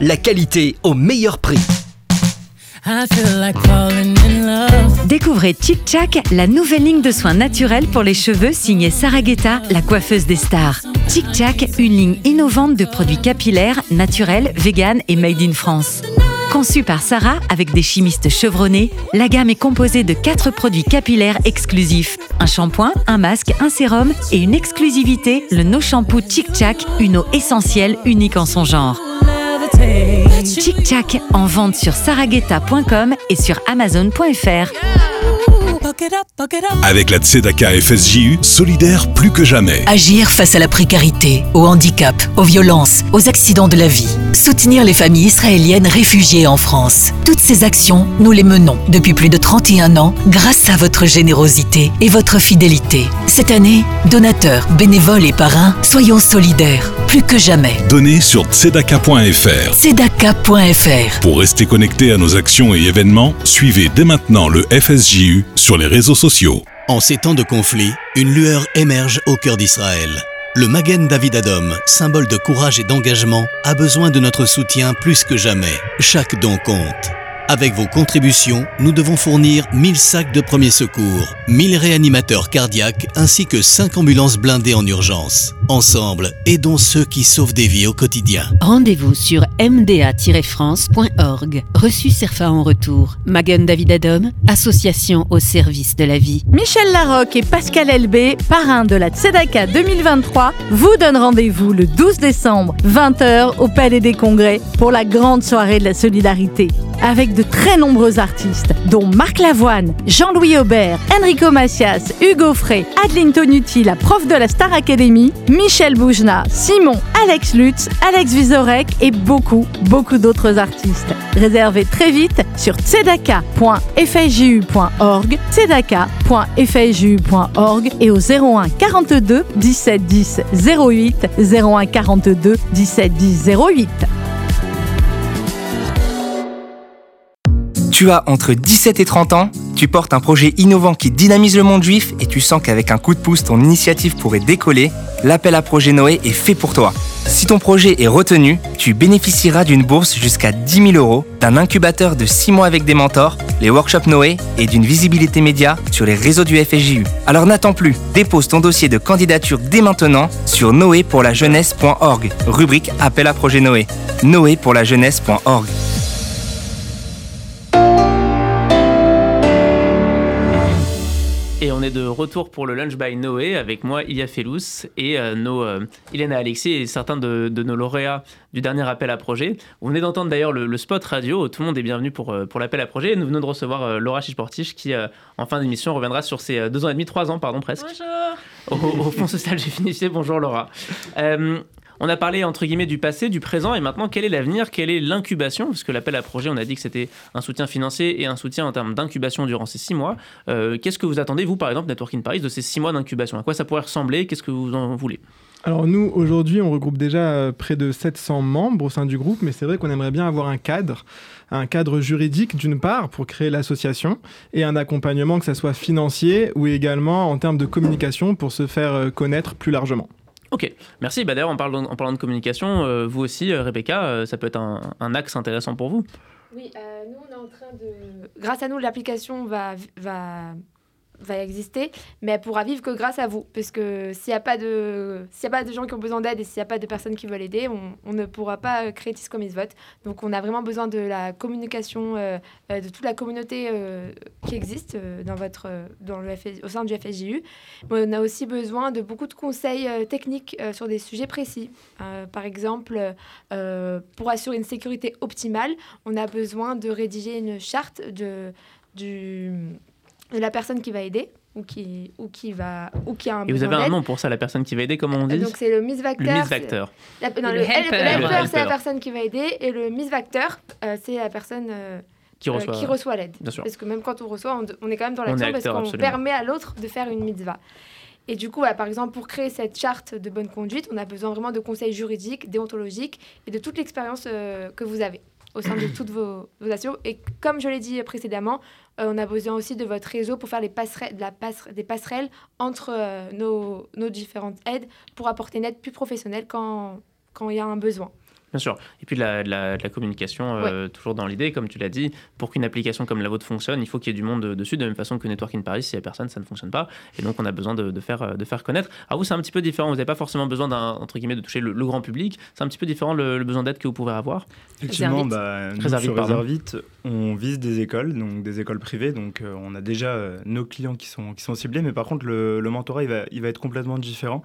la qualité au meilleur prix. Découvrez Chic Chac, la nouvelle ligne de soins naturels pour les cheveux signée Sarah Guetta, la coiffeuse des stars. Chic Chac, une ligne innovante de produits capillaires, naturels, vegan et made in France. Conçue par Sarah avec des chimistes chevronnés, la gamme est composée de quatre produits capillaires exclusifs un shampoing, un masque, un sérum et une exclusivité, le No Shampoo Chic Chac, une eau essentielle unique en son genre. Chic Chac en vente sur saraguetta.com et sur amazon.fr. Avec la Tzedaka FSJU, solidaire plus que jamais. Agir face à la précarité, au handicap, aux violences, aux accidents de la vie. Soutenir les familles israéliennes réfugiées en France. Toutes ces actions, nous les menons depuis plus de 31 ans grâce à votre générosité et votre fidélité. Cette année, donateurs, bénévoles et parrains, soyons solidaires plus que jamais. Donnez sur tzedaka.fr. Tzedaka.fr. Pour rester connecté à nos actions et événements, suivez dès maintenant le FSJU sur les réseaux sociaux. En ces temps de conflit, une lueur émerge au cœur d'Israël. Le Magen David Adom, symbole de courage et d'engagement, a besoin de notre soutien plus que jamais. Chaque don compte. Avec vos contributions, nous devons fournir 1000 sacs de premiers secours, 1000 réanimateurs cardiaques ainsi que 5 ambulances blindées en urgence. Ensemble, aidons ceux qui sauvent des vies au quotidien. Rendez-vous sur mda-france.org. Reçu CERFA en retour. Magen David Adom, association au service de la vie. Michel Larocque et Pascal Elbé, parrains de la Tzedaka 2023, vous donnent rendez-vous le 12 décembre, 20h, au Palais des Congrès, pour la grande soirée de la solidarité. Avec de très nombreux artistes, dont Marc Lavoine, Jean-Louis Aubert, Enrico Macias, Hugo Frey, Adeline Tonuti, la prof de la Star Academy, Michel Boujna, Simon, Alex Lutz, Alex Vizorek et beaucoup, beaucoup d'autres artistes. Réservez très vite sur tzedaka.fju.org, tzedaka.fju.org et au 01 42 17 10 08, 01 42 17 10 08. Tu as entre 17 et 30 ans, tu portes un projet innovant qui dynamise le monde juif et tu sens qu'avec un coup de pouce, ton initiative pourrait décoller, l'appel à projet Noé est fait pour toi. Si ton projet est retenu, tu bénéficieras d'une bourse jusqu'à 10 000 euros, d'un incubateur de 6 mois avec des mentors, les workshops Noé et d'une visibilité média sur les réseaux du FSJU. Alors n'attends plus, dépose ton dossier de candidature dès maintenant sur noépourlajeunesse.org, rubrique appel à projet Noé. noépourlajeunesse.org. Et on est de retour pour le Lunch by Noé avec moi, Ilia Felous, et euh, nos, euh, Alexis et certains de, nos lauréats du dernier appel à projet. Vous venez d'entendre d'ailleurs le, spot radio. Tout le monde est bienvenu pour, euh, pour l'appel à projet. Et nous venons de recevoir Laura Chichportiche qui, en fin d'émission, reviendra sur ses deux ans et demi, trois ans, pardon, presque. Bonjour Au, au Fonds social du Finissier. Bonjour Laura. On a parlé entre guillemets du passé, du présent et maintenant quel est l'avenir, quelle est l'incubation? Parce que l'appel à projet, on a dit que c'était un soutien financier et un soutien en termes d'incubation durant ces six mois. Euh, qu'est-ce que vous attendez, vous par exemple, Networking Paris, de ces six mois d'incubation? À quoi ça pourrait ressembler? Qu'est-ce que vous en voulez? Alors nous, aujourd'hui, on regroupe déjà euh, près de 700 membres au sein du groupe, mais c'est vrai qu'on aimerait bien avoir un cadre, un cadre juridique d'une part pour créer l'association et un accompagnement que ce soit financier ou également en termes de communication pour se faire euh, connaître plus largement. Ok, merci. Bah, D'ailleurs, en parlant, de communication, euh, vous aussi, euh, Rebecca, euh, ça peut être un, un, axe intéressant pour vous. Oui, nous, on est en train de... Grâce à nous, l'application va, va va exister, mais elle pourra vivre que grâce à vous. Parce que s'il n'y a, pas de, a pas de gens qui ont besoin d'aide et s'il n'y a pas de personnes qui veulent aider, on, ne pourra pas créer Tiscom Vote. Donc on a vraiment besoin de la communication euh, euh, de toute la communauté euh, qui existe dans votre, dans le au sein du FSJU. Mais on a aussi besoin de beaucoup de conseils techniques sur des sujets précis. par exemple, pour assurer une sécurité optimale, on a besoin de rédiger une charte de, du la personne qui va aider ou qui, ou qui, va, ou qui a un Et vous avez un nom pour ça, la personne qui va aider, comment on dit Donc c'est le Miss Vector. Le Miss Vector. non, le, helper, c'est la personne qui va aider et le Miss Vector, euh, c'est la personne euh, qui reçoit, qui reçoit l'aide. Parce que même quand on reçoit, on, est quand même dans l'action parce qu'on permet à l'autre de faire une mitzvah. Et du coup, par exemple, pour créer cette charte de bonne conduite, on a besoin vraiment de conseils juridiques, déontologiques et de toute l'expérience euh, que vous avez au sein de toutes vos, vos. Et comme je l'ai dit précédemment, euh, on a besoin aussi de votre réseau pour faire des passerelles entre euh, nos, nos, différentes aides pour apporter une aide plus professionnelle quand il y a un besoin. Bien sûr. Et puis de la, la, communication, euh, toujours dans l'idée, comme tu l'as dit, pour qu'une application comme la vôtre fonctionne, il faut qu'il y ait du monde dessus, de la même façon que Network in Paris, s'il n'y a personne, ça ne fonctionne pas. Et donc on a besoin de, faire, euh, de faire connaître. Alors vous, c'est un petit peu différent, vous n'avez pas forcément besoin d'un, entre guillemets, de toucher le, grand public, c'est un petit peu différent le, besoin d'aide que vous pouvez avoir. Effectivement, bah, nous, sur vite on vise des écoles, donc des écoles privées, donc euh, on a déjà nos clients qui sont, qui sont ciblés, mais par contre le, mentorat, il va, il va être complètement différent.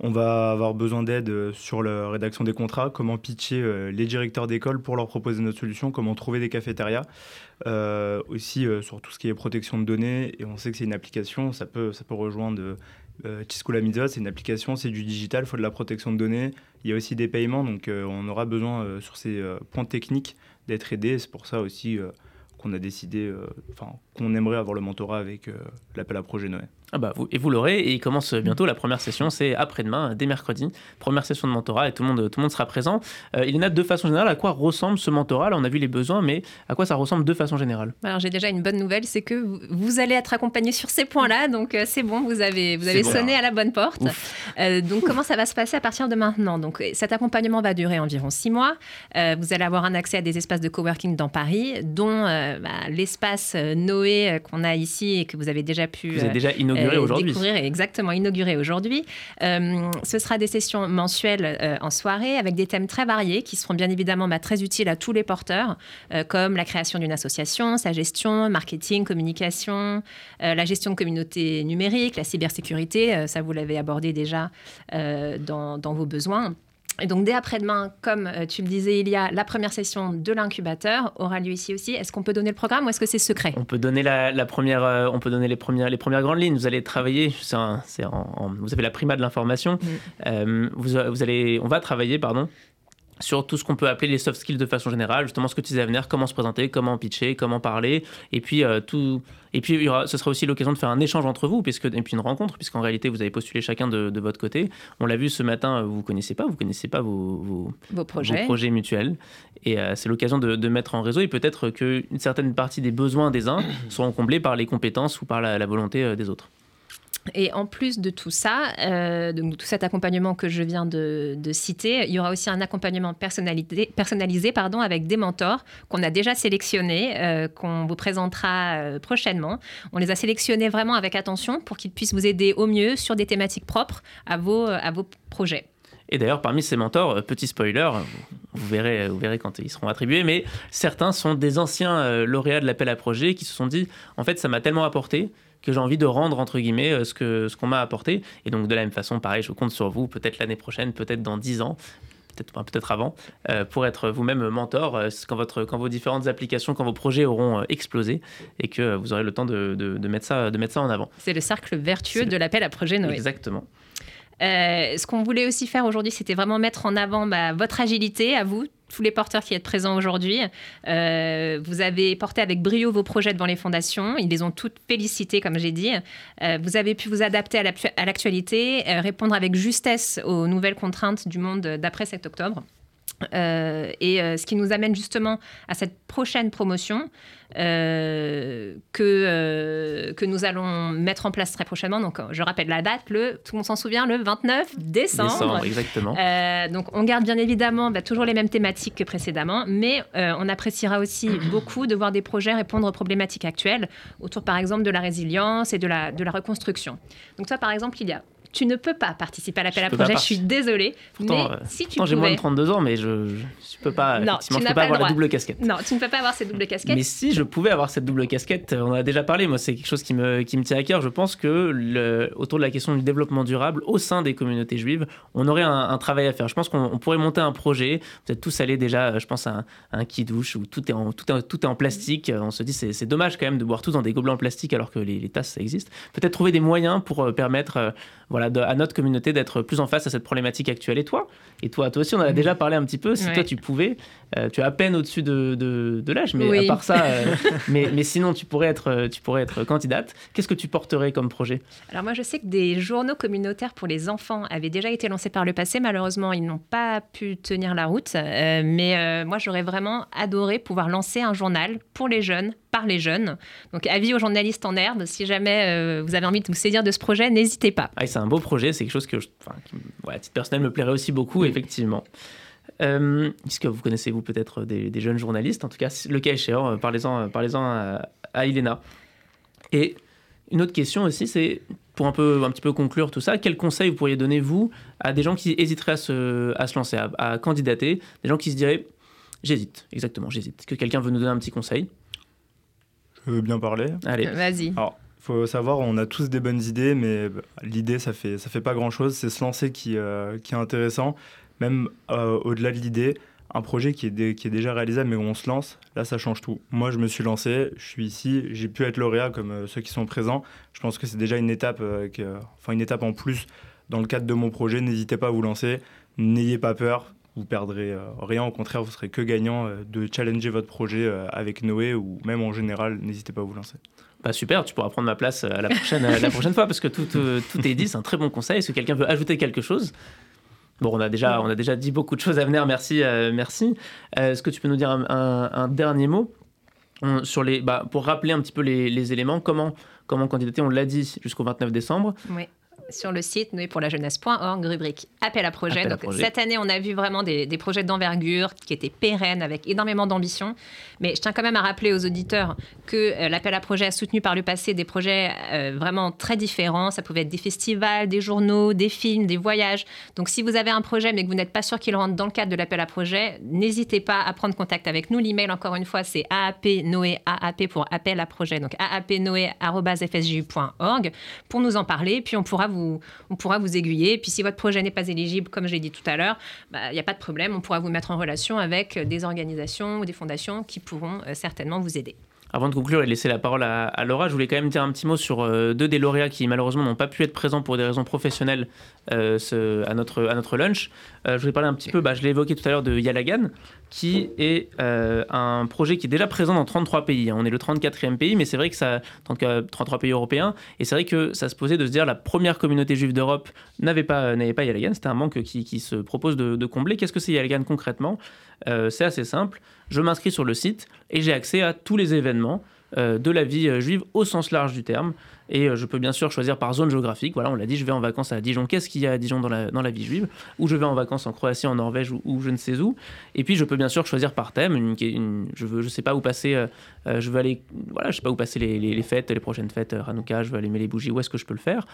On va avoir besoin d'aide euh, sur la rédaction des contrats, comment pitcher euh, les directeurs d'école pour leur proposer notre solution, comment trouver des cafétérias, euh, aussi sur tout ce qui est protection de données. Et on sait que c'est une application, ça peut, rejoindre euh, c'est une application, c'est du digital, il faut de la protection de données. Il y a aussi des paiements, donc on aura besoin sur ces points techniques d'être aidé. C'est pour ça aussi qu'on a décidé, enfin qu'on aimerait avoir le mentorat avec l'appel à projet Noé. Ah bah vous, et vous l'aurez, et il commence bientôt la première session, c'est après-demain, dès mercredi, première session de mentorat, et tout le monde, tout le monde sera présent. Euh, il y en a de façon générale, à quoi ressemble ce mentorat? Là, on a vu les besoins, mais à quoi ça ressemble de façon générale? Alors j'ai déjà une bonne nouvelle, c'est que vous, allez être accompagné sur ces points-là, donc euh, c'est bon, vous avez, vous avez sonné à la bonne porte. Euh, donc comment ça va se passer à partir de maintenant? Donc cet accompagnement va durer environ six mois. vous allez avoir un accès à des espaces de coworking dans Paris, dont bah, l'espace Noé qu'on a ici et que vous avez déjà pu... Vous avez déjà inauguré aujourd'hui. Découvrir exactement, inauguré aujourd'hui. Euh, ce sera des sessions mensuelles euh, en soirée avec des thèmes très variés qui seront bien évidemment bah, très utiles à tous les porteurs, euh, comme la création d'une association, sa gestion, marketing, communication, la gestion de communautés numériques, la cybersécurité, ça vous l'avez abordé déjà dans, dans vos besoins. Et donc, dès après-demain, comme euh, tu le disais, il y a la première session de l'incubateur, aura lieu ici aussi. Est-ce qu'on peut donner le programme ou est-ce que c'est secret? On peut donner la, première, euh, on peut donner les premières, les premières grandes lignes. Vous allez travailler, vous avez la prima de l'information. Mm. Euh, vous, vous, allez, on va travailler, pardon, sur tout ce qu'on peut appeler les soft skills de façon générale, justement ce que tu disais à venir, comment se présenter, comment pitcher, comment parler, et puis euh, tout, et puis il y aura, ce sera aussi l'occasion de faire un échange entre vous, puisque et puis une rencontre, puisqu'en réalité vous avez postulé chacun de, votre côté. On l'a vu ce matin, vous connaissez pas, vous connaissez pas vos, vos, projets. projets. mutuels, et euh, c'est l'occasion de, de, mettre en réseau, et peut-être qu'une certaine partie des besoins des uns seront comblés par les compétences ou par la, volonté euh, des autres. Et en plus de tout ça, euh, donc tout cet accompagnement que je viens de, citer, il y aura aussi un accompagnement personnalisé, personnalisé pardon, avec des mentors qu'on a déjà sélectionnés, euh, qu'on vous présentera euh, prochainement. On les a sélectionnés vraiment avec attention pour qu'ils puissent vous aider au mieux sur des thématiques propres à vos, à vos projets. Et d'ailleurs, parmi ces mentors, petit spoiler, vous verrez, vous verrez quand ils seront attribués, mais certains sont des anciens lauréats de l'appel à projet qui se sont dit, en fait, ça m'a tellement apporté que j'ai envie de rendre, entre guillemets, euh, ce qu'on ce qu'on m'a apporté. Et donc, de la même façon, pareil, je compte sur vous, peut-être l'année prochaine, peut-être dans 10 ans, peut-être peut-être avant, euh, pour être vous-même mentor euh, quand, votre, quand vos différentes applications, quand vos projets auront explosé et que vous aurez le temps de, de, mettre, ça, de mettre ça en avant. C'est le cercle vertueux de l'appel à projet Noé. Exactement. Ce qu'on voulait aussi faire aujourd'hui, c'était vraiment mettre en avant bah, votre agilité à vous, tous les porteurs qui êtes présents aujourd'hui. Euh, vous avez porté avec brio vos projets devant les fondations. Ils les ont toutes félicitées, comme j'ai dit. Euh, vous avez pu vous adapter à l'actualité, euh, répondre avec justesse aux nouvelles contraintes du monde d'après 7 octobre. Euh, et euh, ce qui nous amène justement à cette prochaine promotion euh, que, que nous allons mettre en place très prochainement. Donc, je rappelle la date, le, tout le monde s'en souvient, le 29 décembre. décembre exactement. donc, on garde bien évidemment bah, toujours les mêmes thématiques que précédemment, mais on appréciera aussi beaucoup de voir des projets répondre aux problématiques actuelles autour, par exemple, de la résilience et de la, de la reconstruction. Donc, toi, par exemple, il y a tu ne peux pas participer à l'appel à projet. Je suis désolée. Pourtant, mais euh, si tu j'ai moins de 32 ans, mais je ne peux pas. Non, tu peux pas avoir la double casquette. Non, tu ne peux pas avoir cette double casquette. Mais si je pouvais avoir cette double casquette, on en a déjà parlé. Moi, c'est quelque chose qui me, qui me tient à cœur. Je pense que le, autour de la question du développement durable au sein des communautés juives, on aurait un, travail à faire. Je pense qu'on pourrait monter un projet. Vous êtes tous allés déjà, je pense, à un, un qui douche où tout est en, tout, est, tout est en plastique. On se dit, c'est dommage quand même de boire tout dans des gobelets en plastique alors que les, les tasses, ça existe. Peut-être trouver des moyens pour euh, permettre euh, voilà, à notre communauté d'être plus en face à cette problématique actuelle. Et toi Et toi, toi aussi, on en a déjà parlé un petit peu. Si toi, tu pouvais, euh, tu as à peine au-dessus de, de, l'âge, mais à part ça, euh, mais, mais, sinon, tu pourrais être, tu pourrais être candidate. Qu'est-ce que tu porterais comme projet? Alors moi, je sais que des journaux communautaires pour les enfants avaient déjà été lancés par le passé. Malheureusement, ils n'ont pas pu tenir la route. Euh, mais moi, j'aurais vraiment adoré pouvoir lancer un journal pour les jeunes, par les jeunes. Donc, avis aux journalistes en herbe, si jamais vous avez envie de vous saisir de ce projet, n'hésitez pas. Ah, c'est un beau projet, c'est quelque chose que, je, à titre personnel, me plairait aussi beaucoup, effectivement. Est-ce que vous connaissez, vous, peut-être des, jeunes journalistes? En tout cas, le cas échéant, parlez-en parlez à, à. Et une autre question aussi, c'est pour un, peu, un petit peu conclure tout ça, quels conseils vous pourriez donner, vous, à des gens qui hésiteraient à se, à se lancer, à, candidater, des gens qui se diraient j'hésite, exactement, j'hésite. Est-ce que quelqu'un veut nous donner un petit conseil? Je veux bien parler? Allez. Vas-y. Alors, faut savoir, on a tous des bonnes idées, mais bah, l'idée, ça fait, ça fait pas grand-chose. C'est se lancer qui, euh, qui est intéressant. Même euh, au-delà de l'idée, un projet qui est, qui est déjà réalisable, mais où on se lance, là, ça change tout. Moi, je me suis lancé, je suis ici, j'ai pu être lauréat comme euh, ceux qui sont présents. Je pense que c'est déjà une étape, euh, enfin une étape en plus dans le cadre de mon projet. N'hésitez pas à vous lancer, n'ayez pas peur, vous perdrez euh, rien. Au contraire, vous serez que gagnant de challenger votre projet avec Noé ou même en général, n'hésitez pas à vous lancer. Bah super, tu pourras prendre ma place la prochaine, la prochaine fois parce que tout, tout est dit, c'est un très bon conseil. Est-ce que quelqu'un veut ajouter quelque chose? Bon, on a déjà, on a déjà dit beaucoup de choses à venir. Merci, euh, merci. Euh, est-ce que tu peux nous dire un, dernier mot? Sur les, bah, pour rappeler un petit peu les, les éléments Comment, comment candidater? On l'a dit jusqu'au 29 décembre. Oui sur le site jeunesse.org, rubrique appel à projet. Donc, cette année, on a vu vraiment des, projets d'envergure qui étaient pérennes, avec énormément d'ambition. Mais je tiens quand même à rappeler aux auditeurs que euh, l'appel à projet a soutenu par le passé des projets euh, vraiment très différents. Ça pouvait être des festivals, des journaux, des films, des voyages. Donc, si vous avez un projet mais que vous n'êtes pas sûr qu'il rentre dans le cadre de l'appel à projet, n'hésitez pas à prendre contact avec nous. L'email, encore une fois, c'est aapnoé, aap pour appel à projet. Donc, aapnoé.fsju.org pour nous en parler. Puis, on pourra vous on pourra vous aiguiller. Et puis si votre projet n'est pas éligible, comme j'ai dit tout à l'heure, bah, il n'y a pas de problème. On pourra vous mettre en relation avec des organisations ou des fondations qui pourront euh, certainement vous aider. Avant de conclure et laisser la parole à, Laura, je voulais quand même dire un petit mot sur euh, deux des lauréats qui malheureusement n'ont pas pu être présents pour des raisons professionnelles euh, à, notre, à notre lunch. je voulais parler un petit peu, bah, je l'ai évoqué tout à l'heure, de Yalagan, qui est euh, un projet qui est déjà présent dans 33 pays. On est le 34e pays, mais c'est vrai que ça, 33 pays européens, et c'est vrai que ça se posait de se dire la première communauté juive d'Europe n'avait pas, pas Yalagan, c'était un manque qui, qui, se propose de, combler. Qu'est-ce que c'est Yalagan concrètement? Euh, C'est assez simple, je m'inscris sur le site et j'ai accès à tous les événements euh, de la vie juive au sens large du terme. Et euh, je peux bien sûr choisir par zone géographique. Voilà, on l'a dit, je vais en vacances à Dijon. Qu'est-ce qu'il y a à Dijon dans la, dans la vie juive? Ou je vais en vacances en Croatie, en Norvège ou, je ne sais où. Et puis je peux bien sûr choisir par thème. Je veux, je sais pas où passer. Euh, euh, je veux aller, voilà, je sais pas où passer les, les, fêtes, les prochaines fêtes, Hanouka. Je veux aller mettre les bougies. Où est-ce que je peux le faire?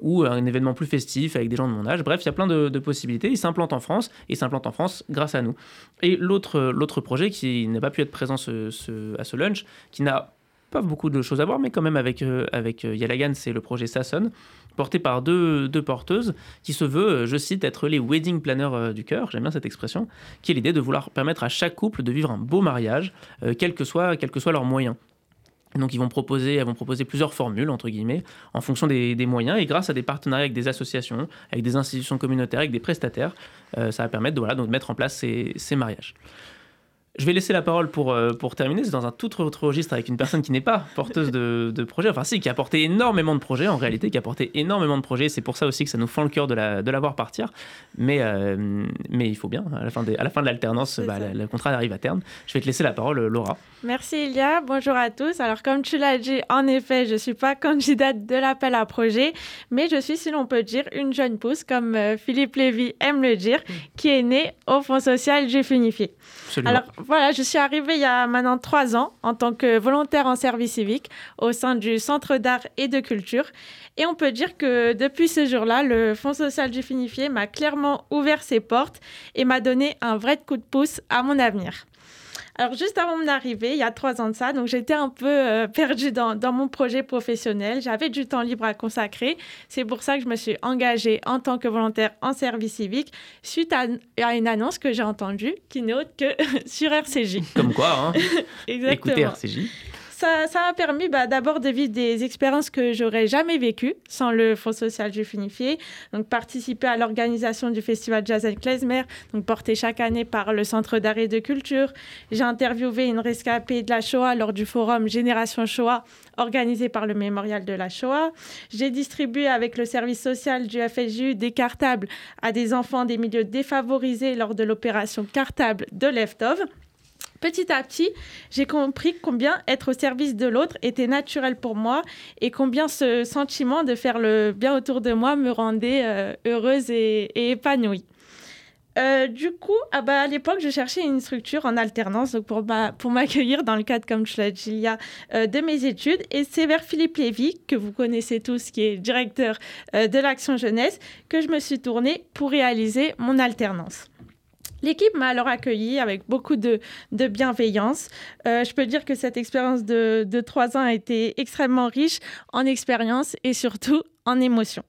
Ou un événement plus festif avec des gens de mon âge. Bref, il y a plein de, possibilités. Il s'implante en France. Et il s'implante en France grâce à nous. Et l'autre, projet qui n'a pas pu être présent à ce lunch, qui n'a pas beaucoup de choses à voir, mais quand même avec, euh, avec euh, Yalagan, c'est le projet Sasson, porté par deux, deux, porteuses, qui se veut, euh, je cite, être les wedding planners du cœur, j'aime bien cette expression, qui est l'idée de vouloir permettre à chaque couple de vivre un beau mariage, quels que soient quel que soit leurs moyens. Donc ils vont proposer, elles vont proposer plusieurs formules, entre guillemets, en fonction des, des, moyens, et grâce à des partenariats avec des associations, avec des institutions communautaires, avec des prestataires, ça va permettre de, voilà, de mettre en place ces, ces mariages. Je vais laisser la parole pour, euh, pour terminer. C'est dans un tout autre registre avec une personne qui n'est pas porteuse de, de projets. Enfin, si, qui a porté énormément de projets en réalité, qui a porté énormément de projets. C'est pour ça aussi que ça nous fend le cœur de la, de la voir partir. Mais, euh, mais il faut bien. À la fin, à la fin de l'alternance, bah, le contrat arrive à terme. Je vais te laisser la parole, Laura. Merci, Ilia. Bonjour à tous. Alors, comme tu l'as dit, en effet, je ne suis pas candidate de l'appel à projet, mais je suis, si l'on peut dire, une jeune pousse, comme euh, Philippe Lévy aime le dire, qui est née au Fonds social Juif Unifié. Alors, voilà, je suis arrivée il y a maintenant trois ans en tant que volontaire en service civique au sein du Centre d'art et de culture. Et on peut dire que depuis ce jour-là, le Fonds social du Finifié m'a clairement ouvert ses portes et m'a donné un vrai coup de pouce à mon avenir. Alors, juste avant mon arrivée, il y a trois ans de ça, donc j'étais un peu euh, perdue dans, dans, mon projet professionnel. J'avais du temps libre à consacrer. C'est pour ça que je me suis engagée en tant que volontaire en service civique suite à, à une annonce que j'ai entendue qui n'est autre que sur RCJ. Comme quoi, hein Exactement. Écoutez RCJ ça, ça m'a permis bah, d'abord de vivre des expériences que j'aurais jamais vécues sans le Fonds social juif unifié. Donc, participer à l'organisation du festival Jazz Klezmer, donc porté chaque année par le Centre d'art et de culture. J'ai interviewé une rescapée de la Shoah lors du forum Génération Shoah organisé par le Mémorial de la Shoah. J'ai distribué avec le service social du FSJU des cartables à des enfants des milieux défavorisés lors de l'opération Cartable de Leftov. Petit à petit, j'ai compris combien être au service de l'autre était naturel pour moi et combien ce sentiment de faire le bien autour de moi me rendait euh, heureuse et, épanouie. Euh, du coup, ah bah, à l'époque, je cherchais une structure en alternance pour, m'accueillir dans le cadre, comme je l'ai dit, a de mes études. Et c'est vers Philippe Lévy, que vous connaissez tous, qui est directeur de l'Action Jeunesse, que je me suis tournée pour réaliser mon alternance. L'équipe m'a alors accueilli avec beaucoup de, bienveillance. Euh, je peux dire que cette expérience de, trois ans a été extrêmement riche en expérience et surtout en émotion.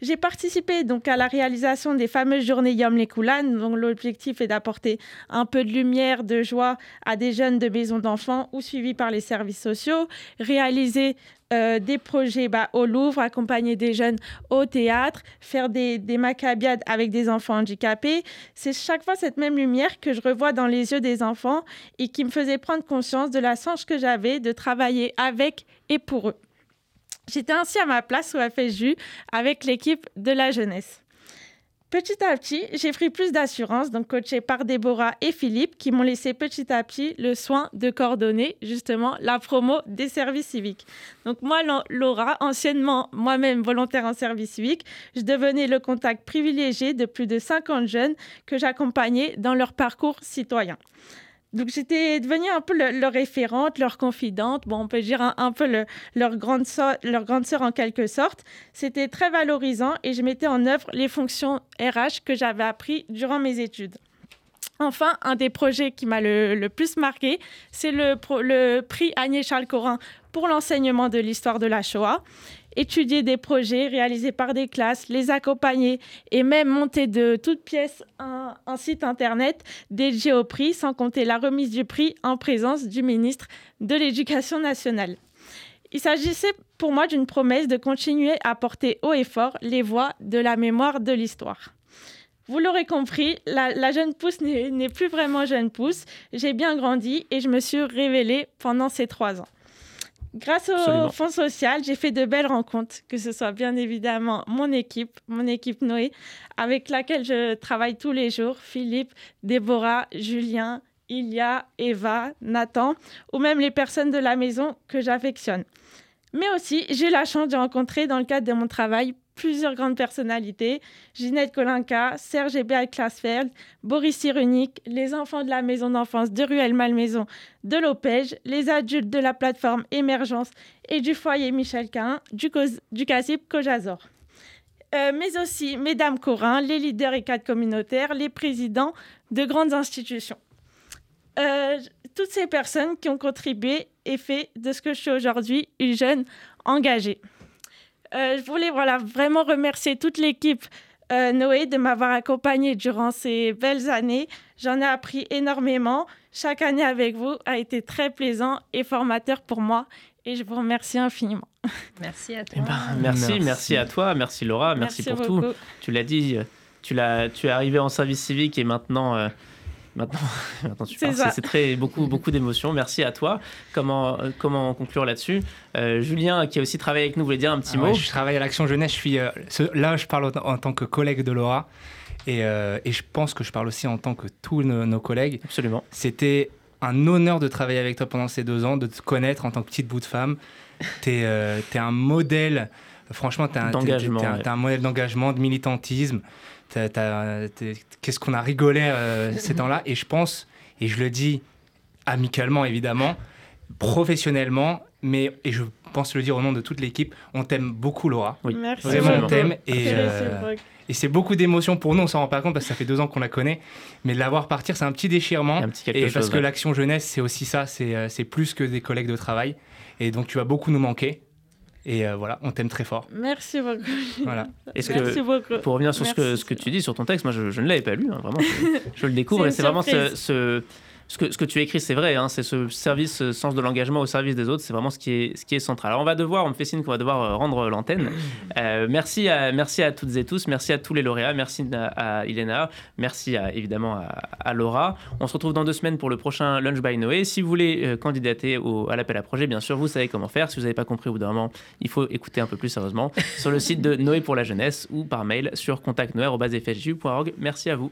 J'ai participé donc à la réalisation des fameuses journées Yom Lekoulan, dont l'objectif est d'apporter un peu de lumière, de joie à des jeunes de maisons d'enfants ou suivis par les services sociaux, réaliser euh, des projets bah, au Louvre, accompagner des jeunes au théâtre, faire des, des macabiades avec des enfants handicapés. C'est chaque fois cette même lumière que je revois dans les yeux des enfants et qui me faisait prendre conscience de la chance que j'avais de travailler avec et pour eux. J'étais ainsi à ma place au FSJU avec l'équipe de la jeunesse. Petit à petit, j'ai pris plus d'assurance, donc coaché par Déborah et Philippe, qui m'ont laissé petit à petit le soin de coordonner justement la promo des services civiques. Donc moi, Laura, anciennement moi-même volontaire en service civique, je devenais le contact privilégié de plus de 50 jeunes que j'accompagnais dans leur parcours citoyen. Donc j'étais devenue un peu leur référente, leur confidente, bon, on peut dire un, peu leur, grande soeur, leur grande sœur en quelque sorte. C'était très valorisant et je mettais en œuvre les fonctions RH que j'avais appris durant mes études. Enfin, un des projets qui m'a le, plus marqué, c'est le, le prix Agnès Charles Corin pour l'enseignement de l'histoire de la Shoah étudier des projets réalisés par des classes, les accompagner et même monter de toutes pièces un, site internet dédié au prix, sans compter la remise du prix en présence du ministre de l'Éducation nationale. Il s'agissait pour moi d'une promesse de continuer à porter haut et fort les voix de la mémoire de l'histoire. Vous l'aurez compris, la, la, jeune pousse n'est plus vraiment jeune pousse. J'ai bien grandi et je me suis révélée pendant ces trois ans. Grâce au Fonds social, j'ai fait de belles rencontres, que ce soit bien évidemment mon équipe, mon équipe Noé, avec laquelle je travaille tous les jours, Philippe, Déborah, Julien, Ilia, Eva, Nathan, ou même les personnes de la maison que j'affectionne. Mais aussi, j'ai la chance de rencontrer dans le cadre de mon travail plusieurs grandes personnalités, Ginette Kolinka, Serge Hébert Klasfeld, Boris Cyrulnik, les enfants de la maison d'enfance de Ruelle Malmaison de l'Opège, les adultes de la plateforme Émergence et du foyer Michel Cain, du, Kojazor. Euh, mais aussi Mesdames Corin, les leaders et cadres communautaires, les présidents de grandes institutions. Euh, toutes ces personnes qui ont contribué et fait de ce que je suis aujourd'hui une jeune engagée. Euh, je voulais voilà, vraiment remercier toute l'équipe euh, Noé de m'avoir accompagnée durant ces belles années. J'en ai appris énormément. Chaque année avec vous a été très plaisant et formateur pour moi. Et je vous remercie infiniment. Merci à toi. Eh ben, merci, merci, à toi. Merci Laura. Merci, pour tout. Tu l'as dit, tu, l'as, tu es arrivé en service civique et maintenant... Euh, Maintenant, C'est très beaucoup, beaucoup d'émotions. Merci à toi. Comment, comment conclure là-dessus? Euh, Julien, qui a aussi travaillé avec nous, voulait dire un petit ah mot. Je travaille à l'Action Jeunesse. Je suis, euh, là, je parle en, tant que collègue de Laura. Et, euh, et, je pense que je parle aussi en tant que tous nos, collègues. Absolument. C'était un honneur de travailler avec toi pendant ces deux ans, de te connaître en tant que petite bout de femme. Tu es, es, un modèle, franchement, tu es, un modèle d'engagement, de militantisme qu'est-ce qu'on a rigolé euh, ces temps-là? Et je pense, et je le dis amicalement évidemment, professionnellement, mais et je pense le dire au nom de toute l'équipe, on t'aime beaucoup Laura. Oui. Merci. Vraiment on t'aime et, euh, et c'est beaucoup d'émotions pour nous, on s'en rend pas compte parce que ça fait deux ans qu'on la connaît, mais de la voir partir c'est un petit déchirement. et parce que l'action jeunesse c'est aussi ça, euh, c'est plus que des collègues de travail et donc tu vas beaucoup nous manquer. Et euh, voilà, on t'aime très fort. Merci beaucoup. Voilà. Est-ce que, beaucoup. Pour revenir sur ce que, ce que tu dis sur ton texte, moi je, ne l'avais pas lu, hein, vraiment, je, le découvre et c'est vraiment ce ce que, ce que tu écris, c'est vrai, hein, c'est ce service, ce sens de l'engagement au service des autres, c'est vraiment ce qui, est, ce qui est central. Alors on va devoir, on me fait signe qu'on va devoir euh, rendre l'antenne. Euh, merci, à, merci à toutes et tous, merci à tous les lauréats, merci à, Ilena, merci évidemment à, Laura. On se retrouve dans deux semaines pour le prochain Lunch by Noé. Si vous voulez euh, candidater au, à l'appel à projet, bien sûr, vous savez comment faire. Si vous n'avez pas compris au bout d'un moment, il faut écouter un peu plus sérieusement sur le site de Noé pour la jeunesse ou par mail sur contactnoé.fsju.org. Merci à vous.